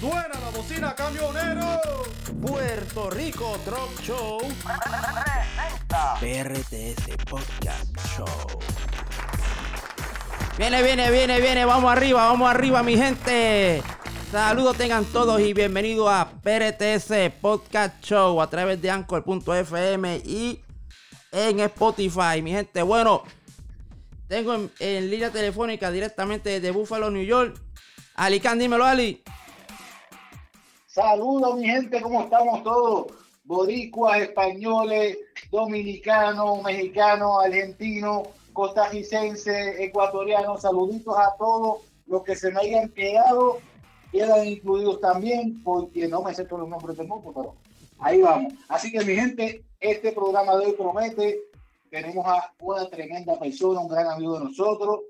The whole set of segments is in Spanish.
Suena la bocina camionero. Puerto Rico Truck Show. PRTS Podcast Show. Viene, viene, viene, viene. Vamos arriba, vamos arriba, mi gente. Saludos tengan todos y bienvenidos a PRTS Podcast Show a través de Anchor.fm y en Spotify, mi gente. Bueno, tengo en, línea telefónica directamente desde Buffalo, New York. Ali Khan, dímelo, Ali. Saludos, mi gente, ¿cómo estamos todos? Boricuas, españoles, dominicanos, mexicanos, argentinos, costarricenses, ecuatorianos. Saluditos a todos los que se me hayan quedado, quedan incluidos también, porque no me sé todos los nombres del mundo, pero ahí vamos. Así que, mi gente, este programa de hoy promete. Tenemos a una tremenda persona, un gran amigo de nosotros.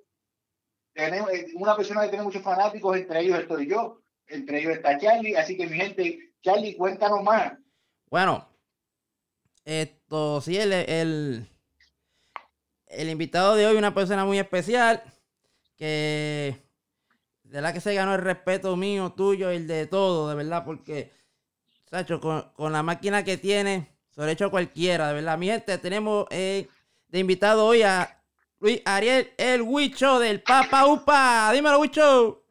Tenemos eh, una persona que tiene muchos fanáticos, entre ellos estoy yo entre ellos está Charlie. Así que, mi gente, Charlie, cuéntanos más. Bueno, esto sí, el, el, el invitado de hoy una persona muy especial que de la que se ganó el respeto mío, tuyo el de todo, de verdad, porque, Sacho, con, con la máquina que tiene, sobre hecho cualquiera, de verdad. Mi gente, tenemos eh, de invitado hoy a Luis Ariel, el Huicho del Papa Upa. Dímelo, Huicho.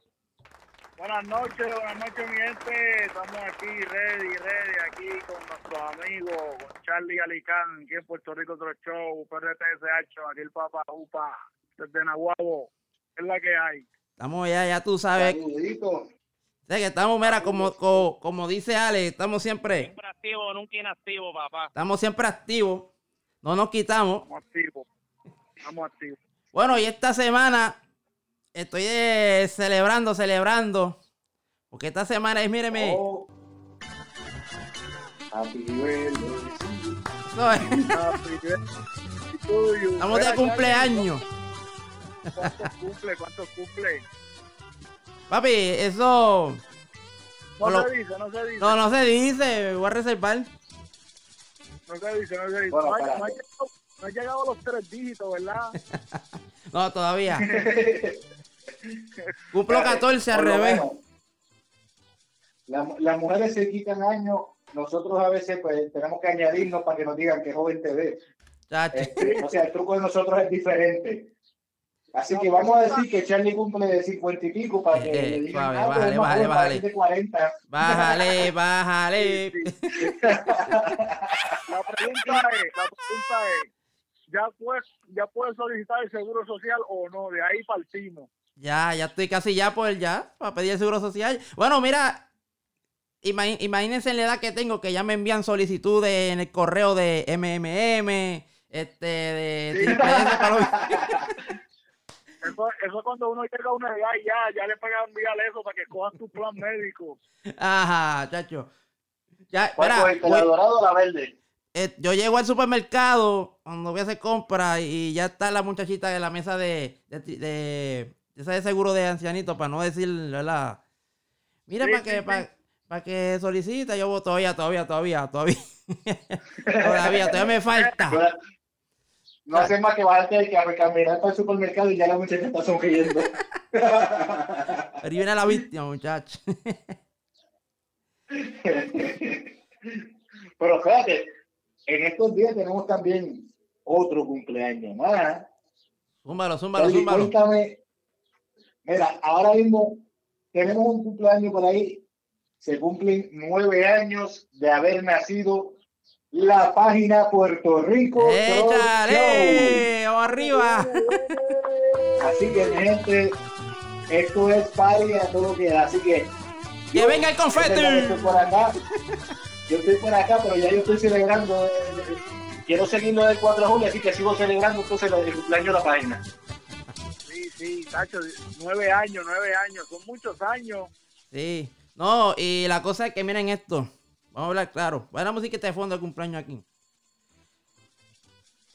Buenas noches, buenas noches mi gente. Estamos aquí ready, ready, aquí con nuestros amigos, con Charlie Alicán, aquí en Puerto Rico otro show, PRTSH, aquí el Papa Upa, desde Nahuabo. Es la que hay. Estamos ya, ya tú sabes. Saludito. Sé que estamos, mira, como, como, como dice Ale, estamos siempre, Siempre activo, nunca inactivo, papá. estamos siempre activos. No nos quitamos. Estamos activos. Estamos activos. Bueno, y esta semana estoy eh, celebrando, celebrando. Porque esta semana es, míreme, Oh. Happy birthday. eso es, Happy birthday to you. estamos de cumpleaños. ¿Cuántos cumple? ¿Cuántos cumple? Papi, eso No lo- se dice, no se dice. no, no se dice, voy a reservar. No se dice, no se dice. Bueno, no, ha, espérate. no ha llegado, no ha llegado a los tres dígitos, ¿verdad? No, todavía. Cumplo 14 al revés. la- las mujeres se quitan años, nosotros a veces pues tenemos que añadirnos para que nos digan que joven te ves. Este, o sea, el truco de nosotros es diferente. Así que vamos a decir que Charlie cumple de 50 y pico para que Eh, le digan, suave, ah, tú bájale, bájale, joven, bájale. pareces de 40. Bájale, bájale. La pregunta es, la pregunta es, ¿ya puedes, ¿ya puedes solicitar el seguro social o no? De ahí partimos. Ya, ya estoy casi ya por ya, para pedir el seguro social. Bueno, mira, imagínense la edad que tengo, que ya me envían solicitudes en el correo de MMM, este, de... Sí. Eso, eso cuando uno llega a una edad y ya, ya le pagan enviar eso para que cojan tu plan médico. Ajá, chacho. Ya, ¿Cuál mira, cogiste, voy- la dorada o la verde? Eh, yo llego al supermercado cuando voy a hacer compra y ya está la muchachita de la mesa de, de, de, de esa de seguro de ancianito, para no decir, ¿verdad? Mira, Sí, para sí, que, sí. para, para que solicita, yo voy todavía, todavía, todavía, todavía. todavía, todavía me falta. No hace más que bajarte que a caminar para el supermercado y ya la muchacha está sonriendo. Ahí viene la víctima, muchacho. Pero espérate, en estos días tenemos también otro cumpleaños más. zúmbalo, zúmbalo, zúmbalo. cuéntame. Mira, ahora mismo tenemos un cumpleaños por ahí. Se cumplen nueve años de haber nacido la página Puerto Rico. Show. ¡Échale! ¡Vamos arriba! Así que, mi gente, esto es party a todo lo que da. Así que. ¡Que venga el confeti! estoy por acá. Yo estoy por acá, pero ya yo estoy celebrando. eh, Quiero seguirlo del 4 de julio, así que sigo celebrando entonces el cumpleaños de la página. Sí, sí, Tacho, nueve años, nueve años, son muchos años. Sí. No, y la cosa es que miren esto. Vamos a hablar claro. Va la música de fondo de cumpleaños aquí.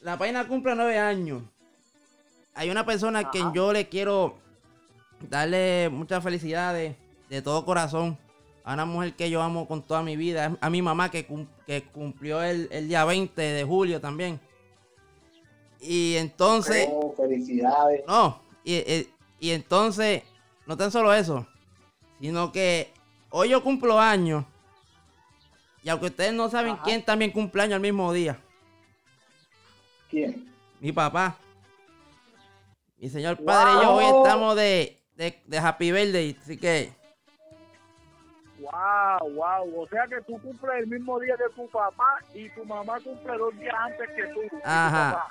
La página cumple nueve años. Hay una persona a quien Ajá. yo le quiero darle muchas felicidades de todo corazón. A una mujer que yo amo con toda mi vida. A mi mamá que, cum- que cumplió el, el día 20 de julio también. Y entonces... Oh, felicidades. No, y, y- y entonces, no tan solo eso, Sino que hoy yo cumplo años. Y aunque ustedes no saben Ajá. quién también cumple años el mismo día. ¿Quién? Mi papá. Mi señor padre y yo hoy estamos de, de, de Happy Birthday. Así que Wow, wow. O sea que tú cumples el mismo día que tu papá y tu mamá cumple dos días antes que tú. tu Ajá.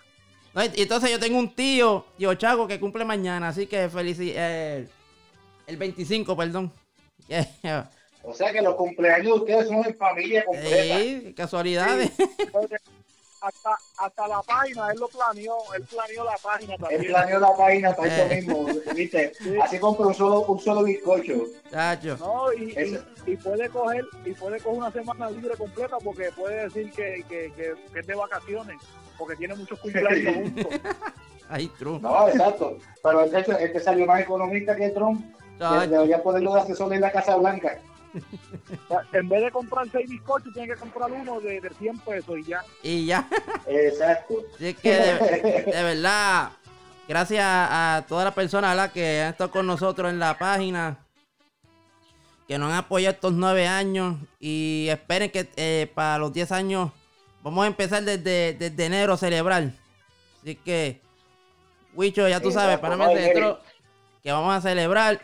papá. Y entonces yo tengo un tío, tío Chaco, que cumple mañana, así que felicidades. el 25, perdón. O sea que los cumpleaños de ustedes son en familia completa. Sí, casualidades. Entonces, hasta, hasta la página, él lo planeó, él planeó la página Él también. planeó la página para Eh. eso mismo, ¿viste? Así compra un solo, un solo bizcocho. Chacho. No, y, y, y puede coger y puede coger una semana libre completa porque puede decir que, que, que, que es de vacaciones porque tiene muchos cumpleaños juntos. Ahí, true. No, exacto. Pero este, este salió más economista que Trump. Debería ponerlo de asesor en la Casa Blanca. En vez de comprar seis bizcochos, tiene que comprar uno de, de 100 pesos y ya. Y ya. Exacto. Así es que de, de verdad, gracias a todas las personas que han estado con nosotros en la página, que nos han apoyado estos nueve años y esperen que eh, para los 10 años vamos a empezar desde, desde enero a celebrar. Así que, Wicho, ya tú sabes, para nosotros que vamos a celebrar.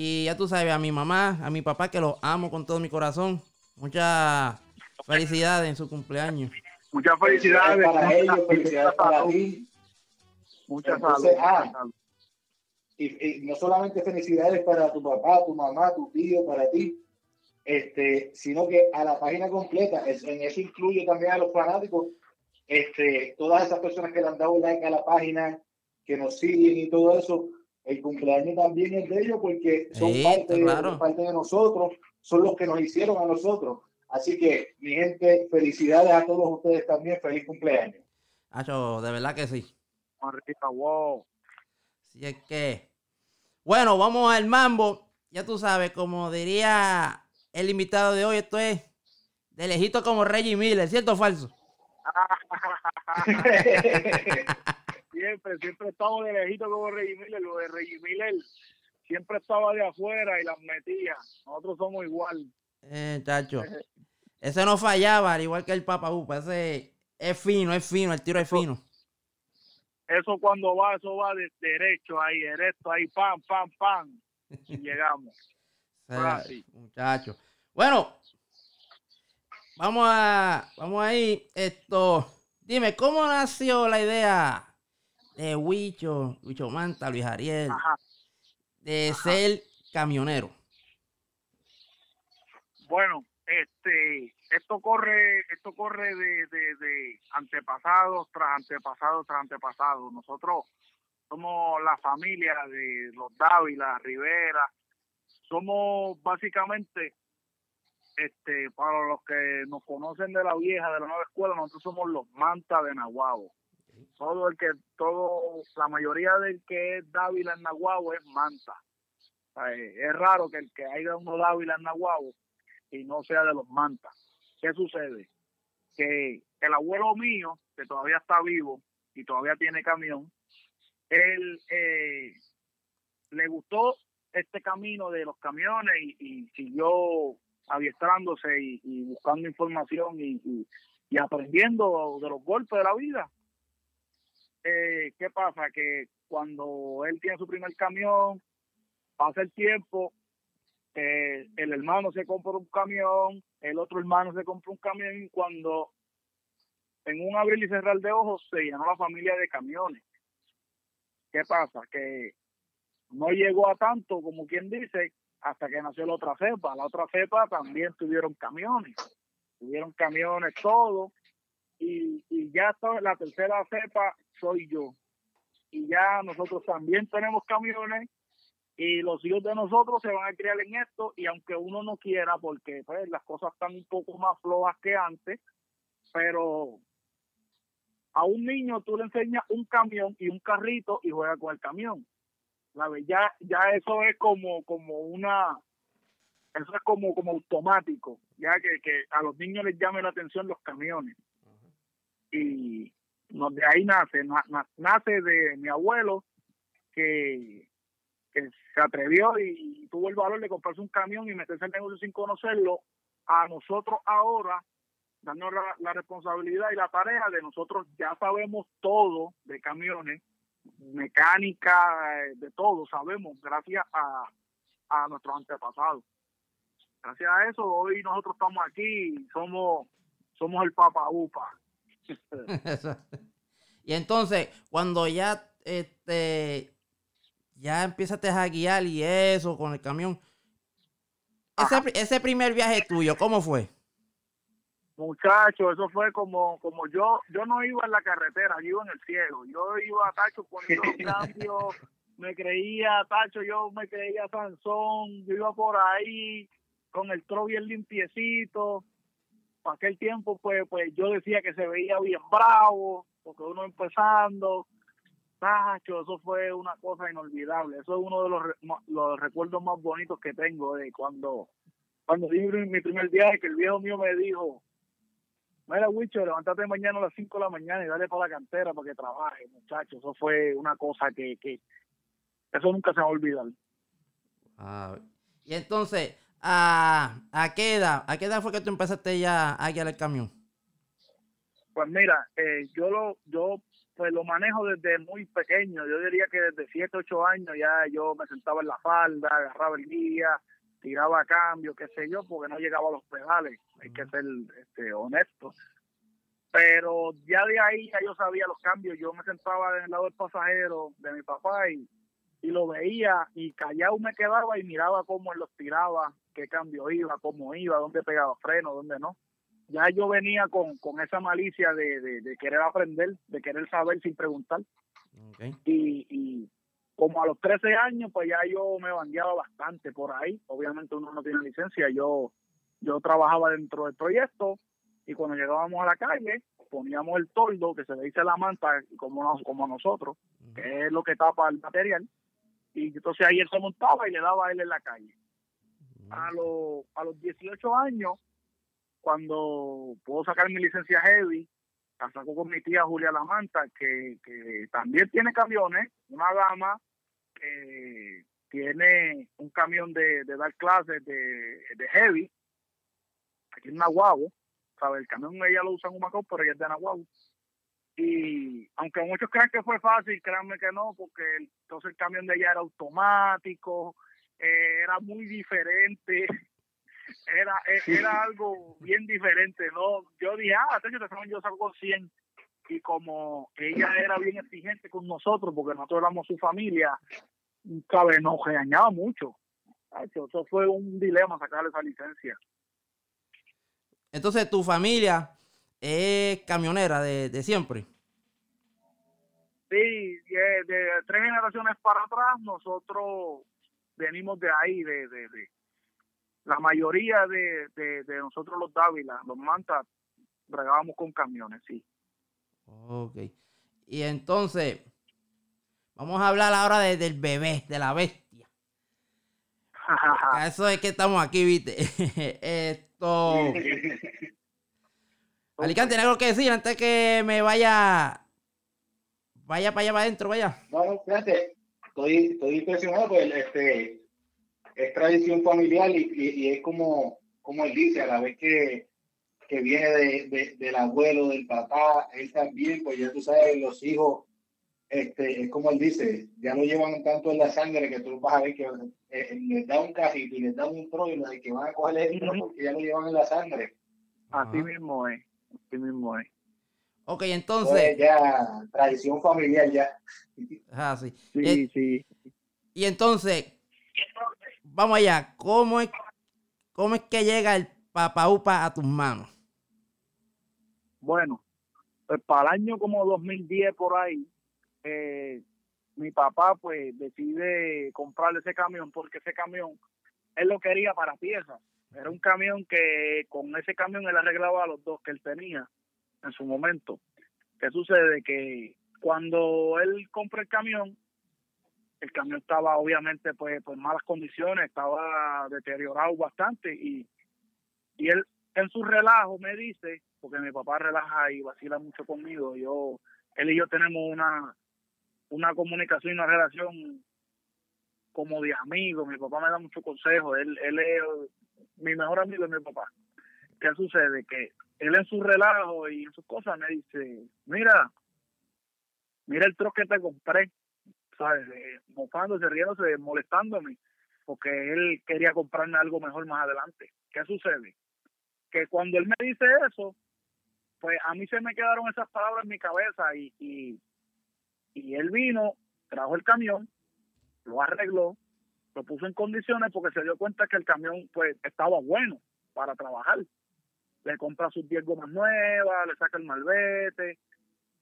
Y ya tú sabes, a mi mamá, a mi papá, que los amo con todo mi corazón. Muchas felicidades en su cumpleaños. Muchas Felicidades felicidades. para ellos, felicidades para ti. Muchas Entonces, ah. Y, y no solamente felicidades para tu papá, tu mamá, tu tío, para ti, este, sino que a la página completa, en eso incluye también a los fanáticos, este, todas esas personas que le han dado like a la página, que nos siguen y todo eso, el cumpleaños también es de ellos porque son Sí, parte, claro. parte de nosotros, son los que nos hicieron a nosotros. Así que, mi gente, felicidades a todos ustedes también, feliz cumpleaños. Hacho, de verdad que sí. Wow. Así es que. Bueno, vamos al mambo. Ya tú sabes, como diría el invitado de hoy, esto es de lejito como Reggie Miller, ¿cierto o falso? Siempre, siempre estamos de lejito como Reggie Miller. Lo de Reggie Miller siempre estaba de afuera y las metía. Nosotros somos igual. Eh, chacho. Ese no fallaba, al igual que el Papa Upa. Ese es fino, es fino, el tiro es fino. Eso cuando va, eso va de derecho ahí, derecho ahí, pam, pam, pam. Y llegamos. O sea, Ah, sí. muchacho. Bueno, vamos a, vamos ahí. Esto, dime, ¿cómo nació la idea de Huicho, Huicho Manta, Luis Ariel, Ajá. de ser camionero? Bueno, este, esto corre, esto corre de, de, de antepasados tras antepasados tras antepasados. Nosotros somos la familia de los Dávila, Rivera. Somos básicamente, este, para los que nos conocen de la vieja, de la nueva escuela, nosotros somos los Manta de Nahuabo. Todo el que, todo, la mayoría del que es Dávila en Nahuabo es Manta. Es raro que el que haya uno Dávila en Nahuabo y no sea de los mantas. ¿Qué sucede? Que el abuelo mío, que todavía está vivo y todavía tiene camión, él eh, le gustó este camino de los camiones y, siguió adiestrándose y, buscando información y aprendiendo de los golpes de la vida. Eh, ¿Qué pasa? Que cuando él tiene su primer camión, pasa el tiempo, eh, el hermano se compra un camión, el otro hermano se compra un camión y cuando en un abrir y cerrar de ojos se llenó la familia de camiones. ¿Qué pasa? Que no llegó a tanto, como quien dice, hasta que nació la otra cepa. La otra cepa también tuvieron camiones, tuvieron camiones todo y, ya está, la tercera cepa soy yo. Y ya nosotros también tenemos camiones y los hijos de nosotros se van a criar en esto y aunque uno no quiera porque pues las cosas están un poco más flojas que antes pero a un niño tú le enseñas un camión y un carrito y juega con el camión ¿sabes? ya ya eso es como como una eso es como como automático ya que, que a los niños les llame la atención los camiones y no, de ahí nace na- na- nace de mi abuelo que que se atrevió y, tuvo el valor de comprarse un camión y meterse en negocio sin conocerlo, a nosotros ahora darnos la, responsabilidad y la tarea de nosotros ya sabemos todo de camiones, mecánica, de todo, sabemos, gracias a, a nuestros antepasados. Gracias a eso, hoy nosotros estamos aquí somos, somos el Papa Upa. y entonces, cuando ya este ya empiezas a guiar y eso con el camión, ese, ese primer viaje tuyo, ¿cómo fue? Muchacho, eso fue como como yo yo no iba en la carretera, yo iba en el cielo. Yo iba a Tacho poniendo los cambios, me creía Tacho, yo me creía Sansón, yo iba por ahí con el tro bien limpiecito. Aquel tiempo, pues, pues yo decía que se veía bien bravo, porque uno empezando. Tacho, eso fue una cosa inolvidable. Eso es uno de los, los recuerdos más bonitos que tengo de cuando, cuando di mi primer viaje, que el viejo mío me dijo, Mira, Wicho, levántate mañana a las 5 de la mañana y dale para la cantera para que trabaje, muchachos. Eso fue una cosa que, que eso nunca se va a olvidar. Ah, y entonces, ¿a, ¿a qué edad? ¿A qué edad fue que tú empezaste ya a guiar el camión? Pues mira, eh, yo lo, yo pues lo manejo desde muy pequeño. Yo diría que desde 7, 8 años ya yo me sentaba en la falda, agarraba el guía, tiraba a cambio, qué sé yo, porque no llegaba a los pedales, hay que ser este, honesto. Pero ya de ahí ya yo sabía los cambios, yo me sentaba en el lado del pasajero de mi papá y, y lo veía y callado me quedaba y miraba cómo él los tiraba, qué cambio iba, cómo iba, dónde pegaba freno, dónde no. Ya yo venía con, con esa malicia de, de, querer aprender, de querer saber sin preguntar. Y, y, como a los 13 años, pues ya yo me bandeaba bastante por ahí. Obviamente uno no tiene licencia. Yo, yo trabajaba dentro del proyecto y cuando llegábamos a la calle, poníamos el toldo, que se le dice la manta, como, como nosotros, que es lo que tapa el material. Y entonces ahí él se montaba y le daba a él en la calle. A, los a los 18 años, cuando puedo sacar mi licencia heavy, la saco con mi tía Julia Lamanta, que, que también tiene camiones, una gama eh, tiene un camión de, de dar clases de, de, heavy aquí en Nahuabo, ¿sabe? El camión ella lo usa en Humacao, pero ella es de Nahuabo. Y aunque muchos creen que fue fácil, créanme que no, porque entonces el camión de ella era automático, eh, era muy diferente, era eh, era algo bien diferente, ¿no? Yo dije, ah, yo saco con 100 y como ella era bien exigente con nosotros, porque nosotros éramos su familia, cabe, nos regañaba mucho. Eso fue un dilema sacarle esa licencia. Entonces, tu familia es camionera de, de siempre. Sí, de, de, tres generaciones para atrás, nosotros venimos de ahí, de, de, de la mayoría de, de, nosotros los Dávila, los Mantas, bregábamos con camiones, sí. Ok. Y entonces, vamos a hablar ahora del bebé, de la bestia. Eso es que estamos aquí, viste. Esto. Alicante, ¿tiene algo que decir antes que me vaya. Vaya para allá para adentro, vaya. No, fíjate, estoy, estoy impresionado, pues este, es tradición familiar y, y es como, como él dice, a la vez que que viene de, del abuelo, del papá, él también, pues ya tú sabes, los hijos, este, es como él dice, ya lo llevan tanto en la sangre que tú vas a ver que eh, les da un cajito y les da un lo de que van a coger el tro porque ya lo llevan en la sangre. Así mismo es, así mismo es. Ok, entonces. Pues ya, tradición familiar ya. Ah, sí. Sí, y, sí. Y entonces, vamos allá, ¿cómo es, cómo es que llega el papaupa a tus manos? Bueno, pues para el año como 2010 por ahí, eh, mi papá pues decide comprarle ese camión porque ese camión él lo quería para piezas. Era un camión que con ese camión él arreglaba los dos que él tenía en su momento. ¿Qué sucede? Que cuando él compra el camión, el camión estaba obviamente pues, pues malas condiciones, estaba deteriorado bastante y, y él en su relajo me dice porque mi papá relaja y vacila mucho conmigo. Yo, él y yo tenemos una, una comunicación y una relación como de amigo. Mi papá me da mucho consejo. Él, él es mi mejor amigo es mi papá. ¿Qué sucede? Que él en su relajo y en sus cosas me dice, mira, mira el trozo que te compré, ¿sabes? Eh, mofándose, riéndose, molestándome, porque él quería comprarme algo mejor más adelante. ¿Qué sucede? Que cuando él me dice eso, pues a mí se me quedaron esas palabras en mi cabeza y, y, y él vino, trajo el camión, lo arregló, lo puso en condiciones porque se dio cuenta que el camión pues estaba bueno para trabajar. Le compra sus 10 gomas nuevas, le saca el malvete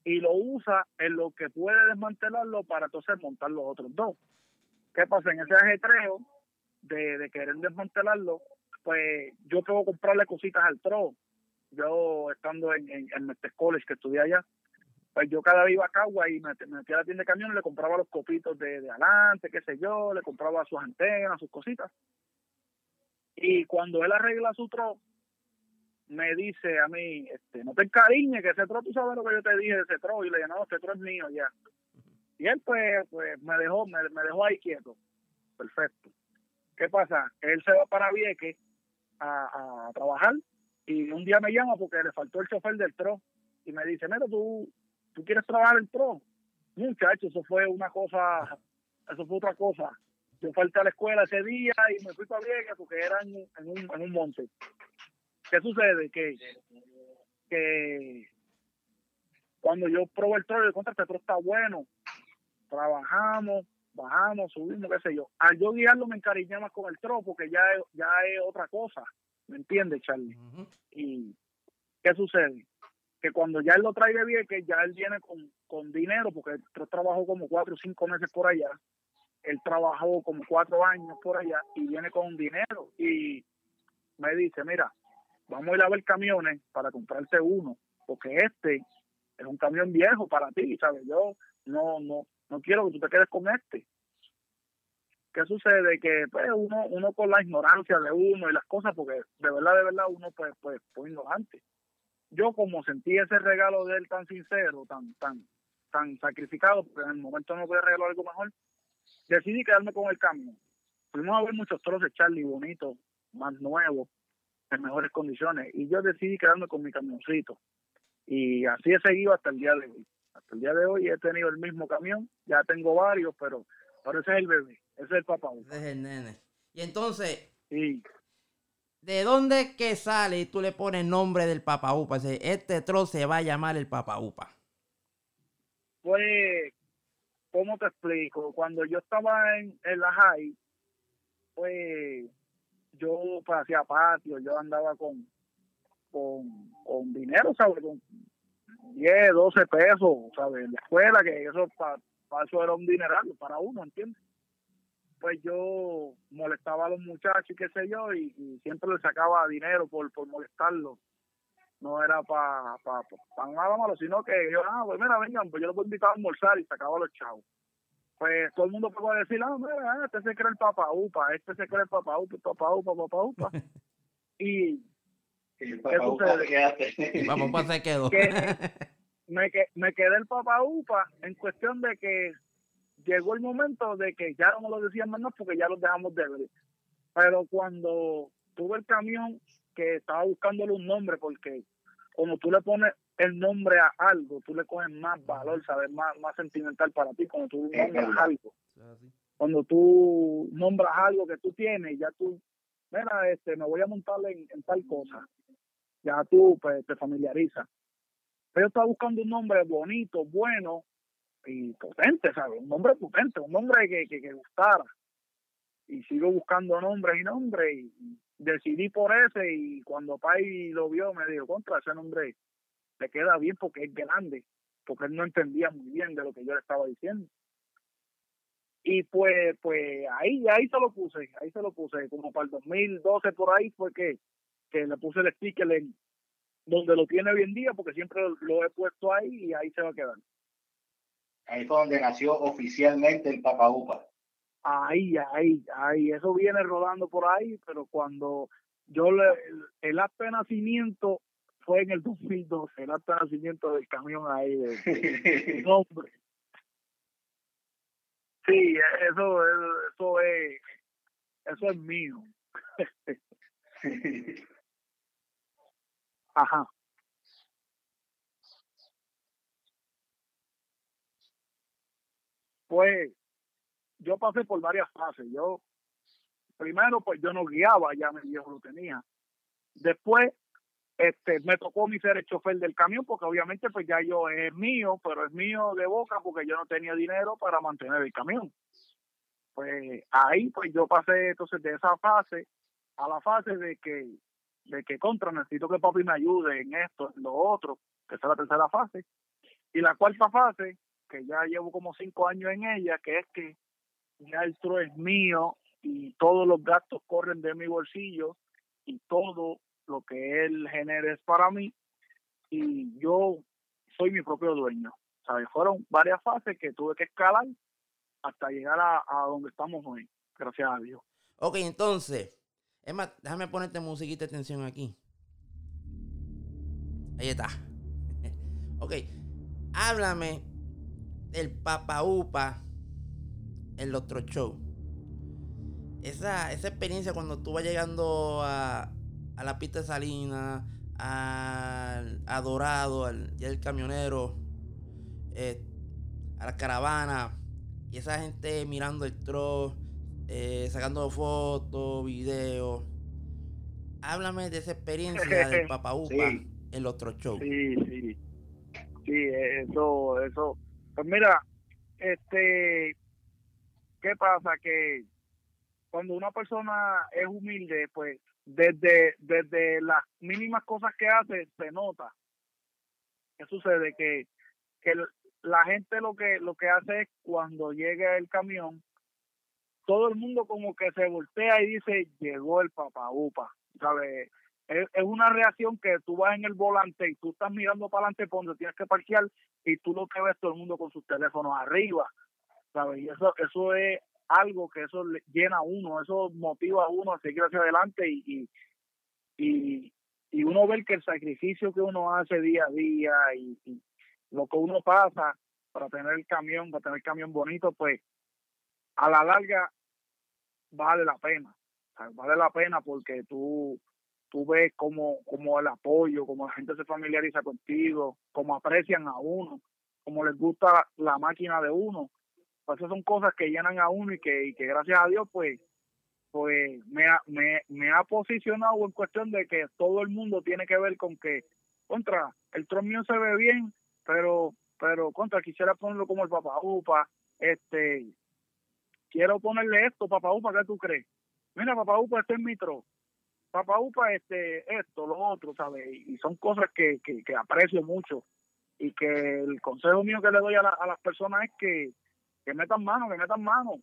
y lo usa en lo que puede desmantelarlo para entonces montar los otros dos. ¿Qué pasa? En ese ajetreo de, querer desmantelarlo, pues yo puedo comprarle cositas al tro. Yo estando en, en, en College, que estudié allá, pues yo cada vez iba a Cagua y me, metía a la tienda de camiones, le compraba los copitos de, de adelante, qué sé yo, le compraba sus antenas, sus cositas. Y cuando él arregla su tro, me dice a mí, este, no te encariñes, que ese tro, tú sabes lo que yo te dije de ese tro. Y le dije, no, este tro es mío ya. Y él pues, pues me dejó, me, me dejó ahí quieto. Perfecto. ¿Qué pasa? Él se va para Vieques a, a trabajar y un día me llama porque le faltó el chofer del tro y me dice, mira, tú ¿tú quieres trabajar en pro? Muchacho, eso fue una cosa, eso fue otra cosa. Yo falté a la escuela ese día y me fui para Vieja porque era en, un, en un monte. ¿Qué sucede? Que, que cuando yo probé el tro, yo contra este está bueno. Trabajamos, bajamos, subimos, qué sé yo. Al yo guiarlo me encariñé más con el tro porque ya, ya es otra cosa. ¿Me entiendes, Charlie? Y ¿qué sucede? que cuando ya él lo trae de Vieques, ya él viene con, con dinero, porque él trabajó como cuatro o cinco meses por allá, él trabajó como cuatro años por allá y viene con dinero y me dice, mira, vamos a ir a ver camiones para comprarte uno, porque este es un camión viejo para ti, ¿sabes? Yo no, no, no quiero que tú te quedes con este. ¿Qué sucede? Que pues, uno, uno con la ignorancia de uno y las cosas, porque de verdad, de verdad, uno pues, pues, pues ignorante yo como sentí ese regalo de él tan sincero, tan, tan, tan sacrificado, porque en el momento no podía regalar algo mejor, decidí quedarme con el cambio. Fuimos a ver muchos toros de Charlie bonitos, más nuevos, en mejores condiciones, y yo decidí quedarme con mi camioncito. Y así he seguido hasta el día de hoy. Hasta el día de hoy he tenido el mismo camión, ya tengo varios, pero, pero ese es el bebé, ese es el papá. Ese es el nene. Y entonces, sí. ¿De dónde que sale y tú le pones el nombre del Papa Upa? Este trozo se va a llamar el Papa Upa. Pues, ¿cómo te explico? Cuando yo estaba en, en la high, pues yo pues, hacía patio, yo andaba con, con, con dinero, ¿sabes? Con 10, 12 pesos, ¿sabes? En la escuela, que eso para eso era un dineral para uno, ¿entiendes? pues yo molestaba a los muchachos y qué sé yo, y, siempre les sacaba dinero por, por molestarlos. No era para pa, pa, nada malo, sino que yo, ah, pues mira, vengan, pues yo los voy a invitar a almorzar y sacaba los chavos. Pues todo el mundo puede decir, ah, mira, este se cree el papá upa, este se cree el papá upa, papá upa, papá upa. y el papá upa se quedó. me, me quedé el papá upa en cuestión de que llegó el momento de que ya no lo decían más porque ya los dejamos de ver. Pero cuando tuve el camión que estaba buscándole un nombre, porque cuando tú le pones el nombre a algo, tú le coges más valor, sabes, más, más sentimental para ti cuando tú nombras algo. Cuando tú nombras algo que tú tienes, ya tú, mira, este, me voy a montar en, tal cosa. Ya tú pues, te familiarizas. Pero yo estaba buscando un nombre bonito, bueno, y potente, ¿sabes? Un nombre potente, un nombre que, que, gustara. Y sigo buscando nombres y nombres y decidí por ese y cuando Pai lo vio me dijo, contra ese nombre le queda bien porque es grande, porque él no entendía muy bien de lo que yo le estaba diciendo. Y pues, pues ahí, ahí se lo puse, ahí se lo puse, como para el 2012 por ahí fue que, que le puse el sticker en donde lo tiene hoy en día, porque siempre lo he puesto ahí y ahí se va a quedar. Ahí fue donde nació oficialmente el Papa Upa. Ahí, ahí, ahí. Eso viene rodando por ahí, pero cuando yo le, el, acto de nacimiento fue en el 2012, el acto de nacimiento del camión ahí, de, nombre. Sí, eso, eso es, eso es mío. Ajá. Pues yo pasé por varias fases. Yo, primero, pues yo no guiaba, ya mi viejo lo tenía. Después, este, me tocó mi ser el chofer del camión, porque obviamente pues ya yo es mío, pero es mío de boca porque yo no tenía dinero para mantener el camión. Pues ahí pues yo pasé entonces de esa fase a la fase de que de que contra necesito que papi me ayude en esto, en lo otro, que es la tercera fase. Y la cuarta fase, que ya llevo como cinco años en ella, que es que ya el tro es mío y todos los gastos corren de mi bolsillo y todo lo que él genere es para mí y yo soy mi propio dueño. ¿sabes? Fueron varias fases que tuve que escalar hasta llegar a, a donde estamos hoy, gracias a Dios. Ok, entonces, es más, déjame ponerte musiquita de atención aquí. Ahí está. ok, háblame del Papa Upa el otro show. Esa, esa experiencia cuando tú vas llegando a, a la pista de Salina, al, a Dorado, al, y el camionero, eh, a la caravana, y esa gente mirando el tro, eh, sacando fotos, videos. Háblame de esa experiencia del Papa Upa Sí. en los otro show. Sí, sí. Sí, eso, eso. Pues mira, este, ¿qué pasa? Que cuando una persona es humilde, pues desde, desde las mínimas cosas que hace se nota. ¿Qué sucede? Que, que la gente lo que, lo que hace es cuando llega el camión, todo el mundo como que se voltea y dice, llegó el papaupa, ¿sabes? Es, es una reacción que tú vas en el volante y tú estás mirando para adelante por donde tienes que parquear y tú lo que ves todo el mundo con sus teléfonos arriba, ¿sabes? Eso, eso es algo que eso le llena a uno, eso motiva a uno a seguir hacia adelante y, y, y, uno ver que el sacrificio que uno hace día a día y, lo que uno pasa para tener el camión, para tener el camión bonito, pues a la larga vale la pena, vale la pena porque tú tú ves como, como el apoyo, como la gente se familiariza contigo, como aprecian a uno, como les gusta la máquina de uno. Pues son cosas que llenan a uno y que, y que gracias a Dios, pues, pues me ha, me, me ha posicionado en cuestión de que todo el mundo tiene que ver con que, contra, el tron mío se ve bien, pero, pero contra, quisiera ponerlo como el papá Upa, este, quiero ponerle esto, papá Upa, ¿qué tú crees? Mira, papá Upa, este es mi tron papá upa este esto lo otro sabes y son cosas que, que, que aprecio mucho. Y que el consejo mío que le doy a, la- a las personas es que, que metan mano que metan mano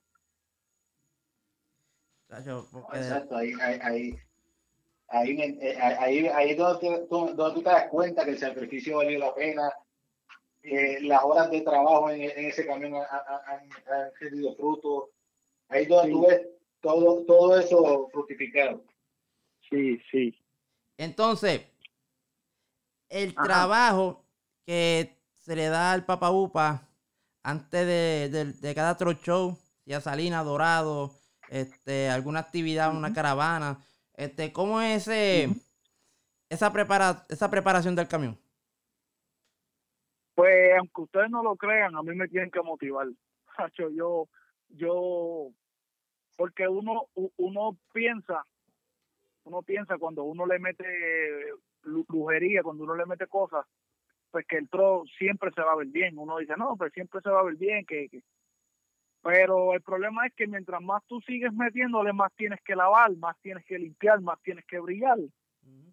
Exacto, ahí, ahí, ahí, ahí, eh, ahí, ahí es donde, tú, donde tú te das cuenta que el sacrificio valió la pena, que las horas de trabajo en, en ese camión han, han, han tenido fruto. Ahí es donde Sí. tú ves todo, todo eso fructificado. sí sí Entonces, el Ajá. trabajo que se le da al Papa Upa antes de, de- de cada otro show, ya Salina, Dorado, este, alguna actividad, una caravana, este, ¿cómo es ese, esa, prepara, esa preparación del camión? pues aunque ustedes no lo crean a mí me tienen que motivar. Hacho, yo yo porque uno uno piensa uno piensa cuando uno le mete lu- brujería cuando uno le mete cosas pues que el tro siempre se va a ver bien. Uno dice no pues siempre se va a ver bien que, que- pero el problema es que mientras más tú sigues metiéndole más tienes que lavar más tienes que limpiar más tienes que brillar.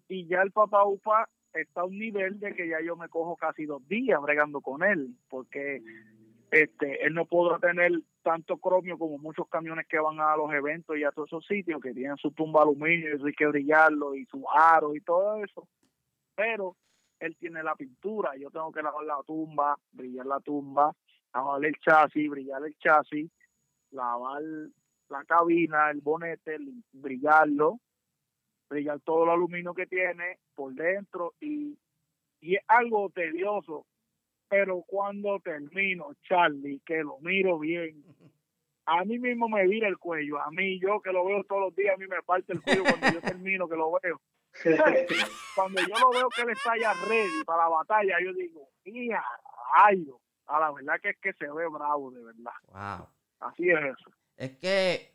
Y ya el papá UPA está a un nivel de que ya yo me cojo casi dos días bregando con él, porque este él no podrá tener tanto cromio como muchos camiones que van a los eventos y a todos esos sitios que tienen su tumba aluminio y eso hay que brillarlo y su aro y todo eso, pero él tiene la pintura, yo tengo que lavar la tumba, brillar la tumba, lavar el chasis, brillar el chasis, lavar la cabina, el bonete, brillarlo, brillar todo el aluminio que tiene por dentro y, y es algo tedioso, pero cuando termino, Charlie, que lo miro bien, a mí mismo me vira el cuello. A mí, yo que lo veo todos los días, a mí me parte el cuello cuando yo termino que lo veo. cuando yo lo veo que él está ya ready para la batalla, yo digo, ¡hija, rayo! A la verdad que es que se ve bravo, de verdad. Wow. Así es eso. Es que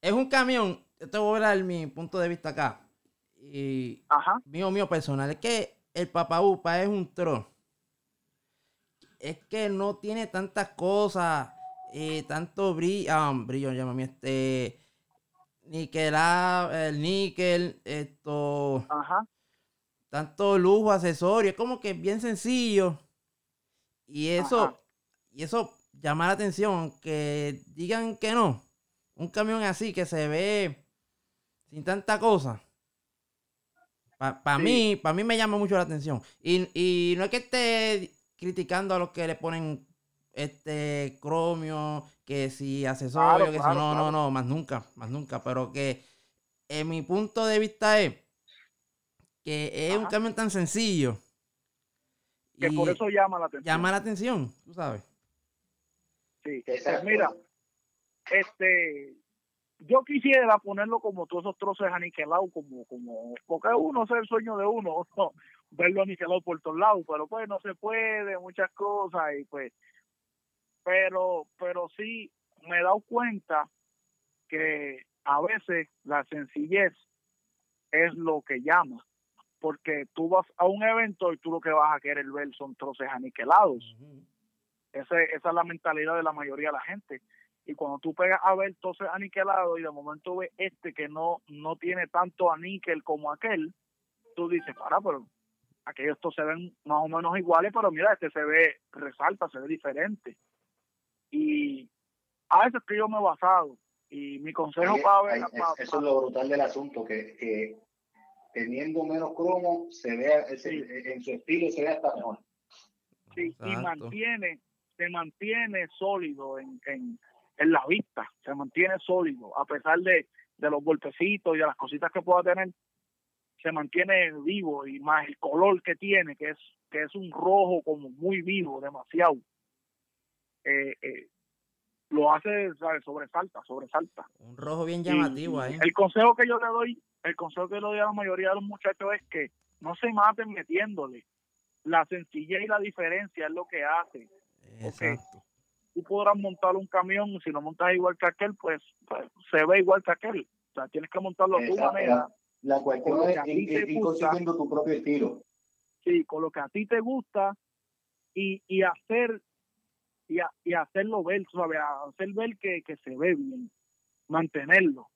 es un camión. Yo te voy a dar mi punto de vista acá. Y Ajá. mío, mío personal. Es que el Papa Upa es un tro. Es que no tiene tantas cosas. eh, tanto brillo. Ah, brillo, llámame este. Níquel, el níquel, esto. Ajá. tanto lujo, accesorios, es como que bien sencillo. Y eso, Ajá. y eso llama la atención, que digan que no. Un camión así que se ve sin tanta cosa. Para Sí. mí, para mí me llama mucho la atención. Y, y no es que esté criticando a los que le ponen este cromio, que si accesorio, Claro, que si claro, no, no, claro. no, más nunca, más nunca. Pero que en mi punto de vista es que es un camión tan sencillo. Que por eso llama la atención. llama la atención, tú sabes. Sí. Exacto. Pues mira, este, yo quisiera ponerlo como todos esos trozos aniquilados, como, como, porque uno es el sueño de uno, ¿no? verlo aniquilado por todos lados, pero pues no se puede, muchas cosas, y pues, pero, pero sí me he dado cuenta que a veces la sencillez es lo que llama, porque tú vas a un evento y tú lo que vas a querer ver son troces aniquilados. Ese- esa es la mentalidad de la mayoría de la gente. Y cuando tú pegas a ver entonces aniquelado y de momento ves este que no, no tiene tanto aníquel como aquel, tú dices, para, pero aquellos estos se ven más o menos iguales, pero mira, este se ve, resalta, se ve diferente. Y a eso es que yo me he basado. Y mi consejo Ahí- para ver... ahí- para- es- eso es lo brutal del asunto, que, que teniendo menos cromo, se ve, se- Sí. en su estilo se ve hasta mejor. Sí, y mantiene, se mantiene sólido en, en, en la vista, se mantiene sólido, a pesar de, de los golpecitos y de las cositas que pueda tener, se mantiene vivo y más el color que tiene, que es, que es un rojo como muy vivo, demasiado. Eh, eh, lo hace, ¿sabes? sobresalta, sobresalta. Un rojo bien llamativo y ahí. El consejo que yo le doy, el consejo que le doy a la mayoría de los muchachos es que no se maten metiéndole. La sencillez y la diferencia es lo que hace. Exacto. Tú podrás montar un camión, si lo montas igual que aquel, pues, pues, se ve igual que aquel. O sea, tienes que montarlo a tu manera, La cuestión es ir, consiguiendo tu propio estilo. sí, con lo que a ti te gusta y, y hacer y, a- y hacerlo ver, ¿sabes? hacer ver que, que se ve bien, mantenerlo.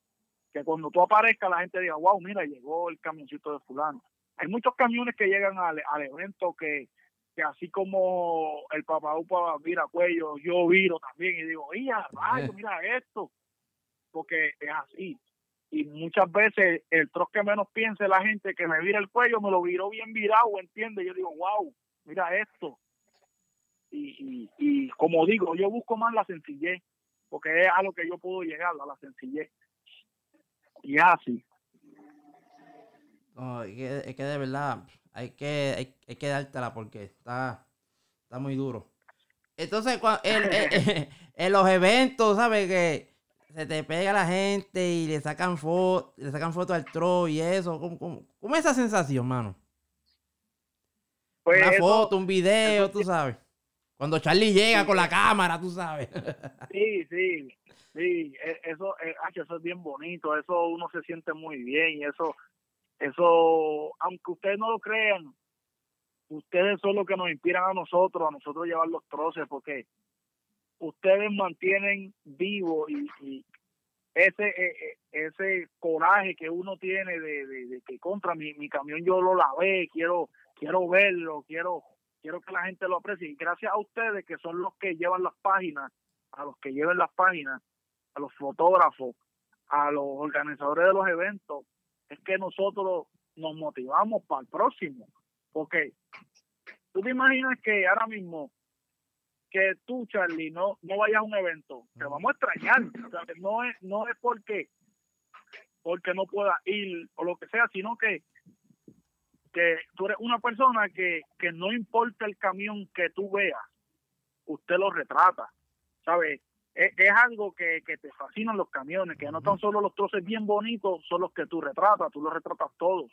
Que cuando tú aparezcas la gente diga, wow, mira, llegó el camioncito de fulano. Hay muchos camiones que llegan al, al evento que, que así como el papá Upa vira cuello, yo viro también y digo, mira, rayo, mira esto. Porque es así. Y muchas veces el troz que menos piense la gente que me vira el cuello, me lo viró bien virado, ¿entiendes? Yo digo, wow, mira esto. Y, y, y como digo, yo busco más la sencillez, porque es a lo que yo puedo llegar, a la sencillez. Y así. No, es, que, es que de verdad hay que, hay, hay que dártela porque está, está muy duro. Entonces, cua- el- el- en los eventos, ¿sabes? Que se te pega la gente y le sacan fotos, le sacan fotos al tro y eso. ¿Cómo, cómo, cómo es esa sensación, mano? Pues Una eso- foto, un video, tú sabes. Cuando Charlie llega con la cámara, tú sabes. Sí, sí, sí, e- eso, acho, eso es bien bonito, eso uno se siente muy bien y eso, eso, aunque ustedes no lo crean, ustedes son los que nos inspiran a nosotros, a nosotros llevar los troces, porque ustedes mantienen vivo y, y ese eh, ese coraje que uno tiene de, de- de que contra mi, mi camión yo lo lavé, quiero quiero verlo, quiero quiero que la gente lo aprecie. Y gracias a ustedes que son los que llevan las páginas, a los que lleven las páginas, a los fotógrafos, a los organizadores de los eventos, es que nosotros nos motivamos para el próximo, porque tú te imaginas que ahora mismo que tú Charlie no no vayas a un evento, te vamos a extrañar, o sea, no es no es porque porque no pueda ir o lo que sea, sino que que tú eres una persona que, que no importa el camión que tú veas, usted lo retrata, ¿sabes? es, es algo que, que te fascinan los camiones, que no tan solo los troces bien bonitos son los que tú retratas, tú los retratas todos.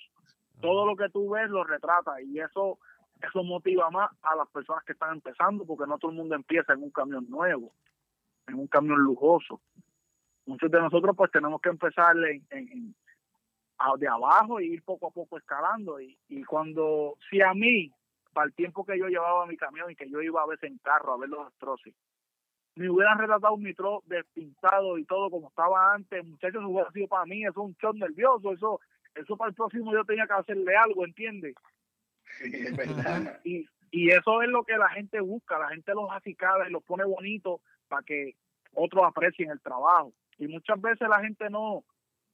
Todo lo que tú ves lo retratas y eso eso motiva más a las personas que están empezando porque no todo el mundo empieza en un camión nuevo, en un camión lujoso. Muchos de nosotros pues tenemos que empezar en, en- de abajo y ir poco a poco escalando y, y cuando si a mí para el tiempo que yo llevaba mi camión y que yo iba a veces en carro a ver los destroces me hubieran retratado un nitro despintado y todo como estaba antes, muchachos, eso hubiera sido para mí, eso es un shock nervioso, eso, eso para el próximo yo tenía que hacerle algo, ¿entiendes? Sí, es verdad. Y, y eso es lo que la gente busca, la gente los acicala y los pone bonitos para que otros aprecien el trabajo. Y muchas veces la gente no,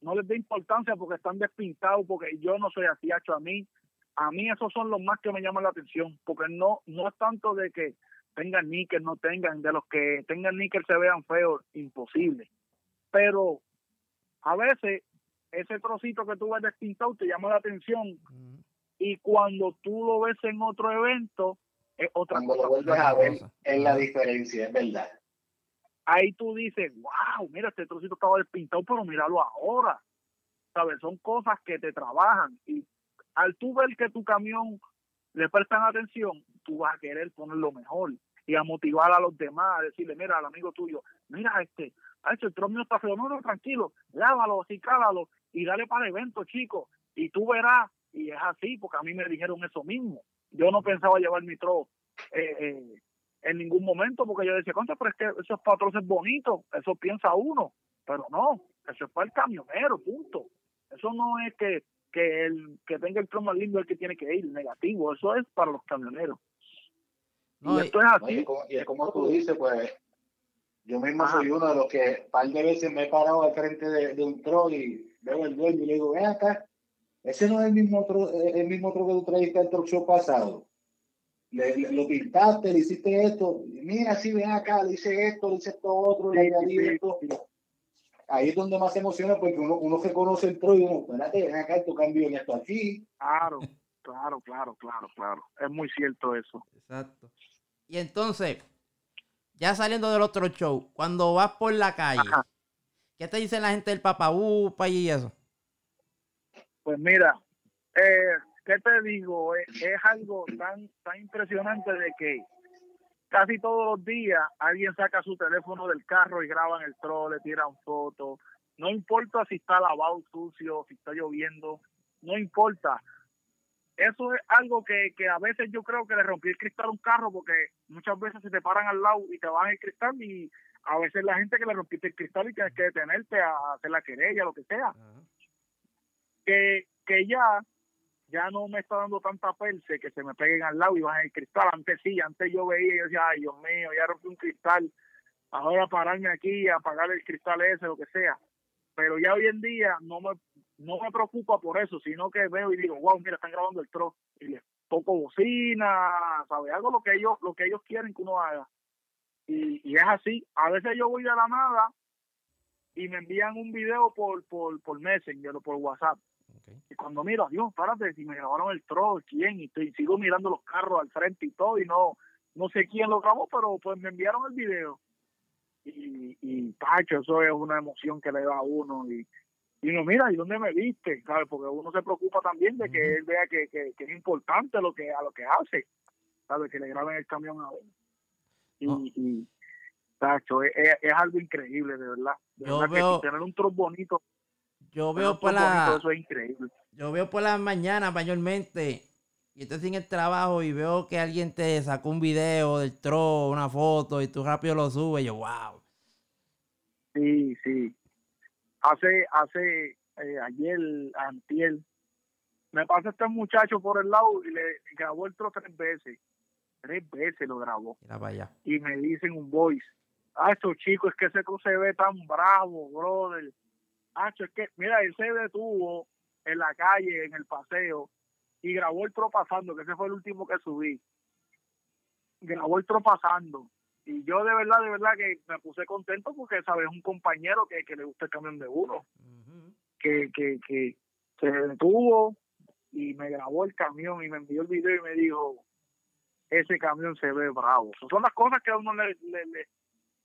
no les da importancia porque están despintados, porque yo no soy así, hecho a mí, a mí esos son los más que me llaman la atención, porque no, no es tanto de que tengan níquel, no tengan, de los que tengan níquel se vean feos, imposible. Pero a veces ese trocito que tú ves despintado te llama la atención y cuando tú lo ves en otro evento es otra Cuando lo cosa. vuelves a ver, es la diferencia, es verdad. Ahí tú dices, wow, mira, este trocito estaba despintado, pero míralo ahora. ¿Sabes? Son cosas que te trabajan y al tú ver que tu camión le prestan atención, tú vas a querer ponerlo mejor y a motivar a los demás, a decirle, mira, al amigo tuyo, mira, este, ah, este, el tron mío está feo, no, no, tranquilo, lávalo, así cálalo y dale para el evento, chicos, y tú verás, y es así, porque a mí me dijeron eso mismo. Yo no pensaba llevar mi tro eh, eh, en ningún momento, porque yo decía, contra, pero es que esos patrones bonitos, eso piensa uno, pero no, eso es para el camionero, punto. Eso no es que, que el que tenga el tron más lindo es el que tiene que ir, negativo, eso es para los camioneros. No, y y- esto es así. como- y es como tú dices, pues yo mismo soy uno de los que un par de veces me he parado al frente de, de un tro y veo el dueño y le digo, ven acá, ese no es el mismo tro, eh, el mismo tro que tú trajiste al truck show pasado. Le, le- lo pintaste, le hiciste esto, mira, sí, ven acá, le hice esto, le hice esto otro, le esto. Ahí es donde más se emociona porque uno, uno se conoce el tro y uno, espérate, ven acá, esto cambió en esto aquí. Claro, claro, claro, claro, claro. Es muy cierto eso. Exacto. Y entonces, ya saliendo del otro show, cuando vas por la calle, Ajá. ¿qué te dice la gente del papaúpa y eso? Pues mira, eh, ¿qué te digo? Es, es algo tan, tan impresionante de que casi todos los días alguien saca su teléfono del carro y graban el troll, le tiran fotos. No importa si está lavado, sucio, si está lloviendo, no importa. Eso es algo que, que a veces yo creo que le rompí el cristal a un carro porque muchas veces se te paran al lado y te bajan el cristal y a veces la gente que le rompiste el cristal y tienes que detenerte a hacer la querella, lo que sea que, que ya ya no me está dando tanta perse que se me peguen al lado y bajen el cristal. Antes sí, antes yo veía y yo decía, ay Dios mío, ya rompí un cristal, ahora pararme aquí apagar el cristal ese, lo que sea. Pero ya hoy en día no me, no me preocupa por eso, sino que veo y digo, wow, mira, están grabando el tro y les toco bocina, ¿sabes? Hago lo que ellos, lo que ellos quieren que uno haga. Y, y es así. A veces yo voy de la nada y me envían un video por, por, por Messenger o por WhatsApp. Y cuando miro, Dios, párate, si me grabaron el troll, ¿quién? Y, estoy, sigo mirando los carros al frente y todo, y no no sé quién lo grabó, pero pues me enviaron el video. Y, y Pacho, eso es una emoción que le da a uno. Y, y uno, mira, ¿y dónde me viste? ¿Sabes? Porque uno se preocupa también de que él vea que, que, que es importante lo que a lo que hace. ¿Sabes? Que le graben el camión a él. Y, No. y Pacho, es, es, es algo increíble, de verdad. De Yo verdad veo- que tener un troll bonito, Yo tener veo por bonito, la, eso es increíble. yo veo por las mañanas mayormente, y estoy sin el trabajo y veo que alguien te sacó un video del tro, una foto, y tú rápido lo subes, y yo, wow. Sí, sí. Hace, hace, eh, ayer, antier, me pasa este muchacho por el lado y le grabó el tro tres veces. Tres veces lo grabó. Mira para allá. Y me dicen un voice. Ah, estos chicos, es que ese se ve tan bravo, brother. Ah, es que, mira, él se detuvo en la calle, en el paseo, y grabó el tro pasando, que ese fue el último que subí. Grabó el tro pasando. Y yo de verdad, de verdad que me puse contento porque, ¿sabes? Un compañero que, que le gusta el camión de uno, que, que, que se detuvo y me grabó el camión y me envió el video y me dijo, ese camión se ve bravo. Son las cosas que a uno le, le, le,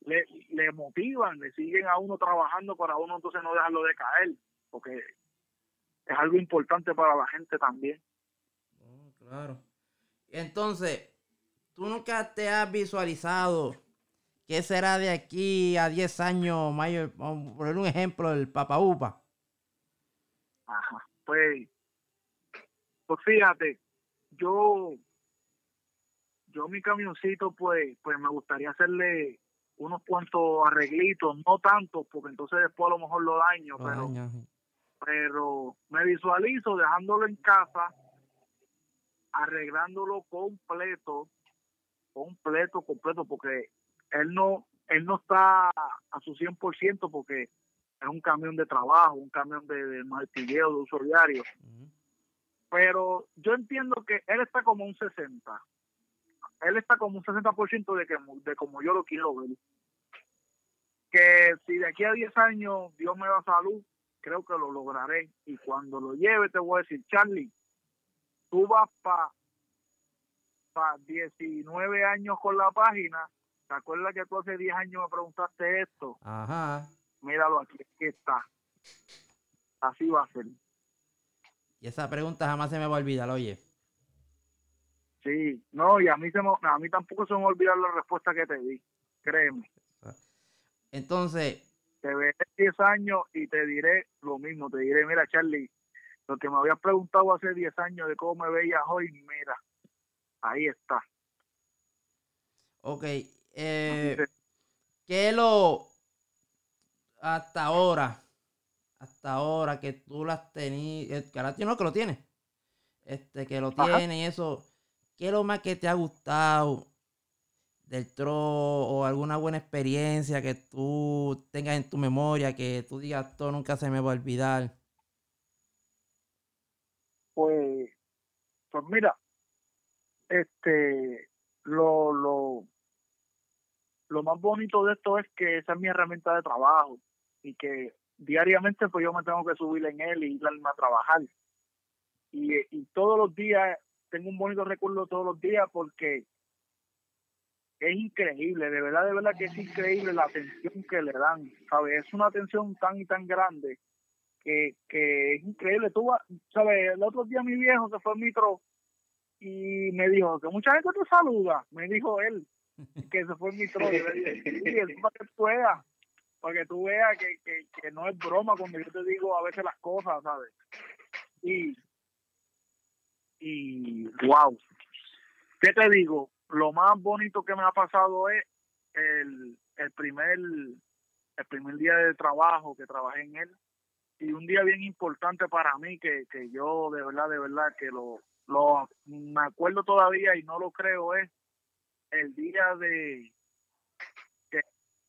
le, le motivan, le siguen a uno trabajando para uno entonces no dejarlo de caer, porque es algo importante para la gente también. Oh, claro. Entonces, ¿tú nunca te has visualizado qué será de aquí a 10 años, mayor, vamos a poner un ejemplo, el Papa Upa? Ajá. Pues, pues fíjate, yo, yo mi camioncito, pues, pues me gustaría hacerle unos cuantos arreglitos, no tantos, porque entonces después a lo mejor lo daño, pero, pero me visualizo dejándolo en casa, arreglándolo completo, completo, completo, porque él no, él no está a su 100% porque es un camión de trabajo, un camión de, de martilleo, de uso diario, pero yo entiendo que él está como un 60. Él está como un 60% de, que, de como yo lo quiero ver. Que si de aquí a 10 años Dios me da salud, creo que lo lograré. Y cuando lo lleve te voy a decir, Charlie, tú vas para pa 19 años con la página. ¿Te acuerdas que tú hace 10 años me preguntaste esto? Ajá. Míralo aquí, aquí está. Así va a ser. Y esa pregunta jamás se me va a olvidar, oye. Sí, no, y a mí, se me, a mí tampoco se me olvidar la respuesta que te di, créeme. Entonces, Te veré en 10 años y te diré lo mismo, te diré, mira Charlie, lo que me habías preguntado hace 10 años de cómo me veías hoy, mira, ahí está. ok. Eh, ¿Qué lo hasta ahora? Hasta ahora que tú lo has tenido, que ahora no que lo tienes, este, que lo Ajá. tienes y eso, ¿qué es lo más que te ha gustado del tro o alguna buena experiencia que tú tengas en tu memoria, que tú digas, esto nunca se me va a olvidar? Pues, pues mira, este, lo, lo, lo más bonito de esto es que esa es mi herramienta de trabajo y que diariamente pues yo me tengo que subir en él y irme a trabajar. Y, y todos los días, tengo un bonito recuerdo todos los días porque es increíble, de verdad, de verdad que es increíble la atención que le dan, ¿sabes? Es una atención tan y tan grande que, que es increíble. Tú, ¿sabes? El otro día mi viejo se fue al micro y me dijo que mucha gente te saluda, me dijo él, que se fue al micro. Y dije, sí, para que tú veas, para que tú veas que, que, que no es broma cuando yo te digo a veces las cosas, ¿sabes? Y, y wow, ¿qué te digo? Lo más bonito que me ha pasado es el, el primer el primer día de trabajo que trabajé en él. Y un día bien importante para mí que, que yo de verdad, de verdad que lo, lo me acuerdo todavía y no lo creo es el día de que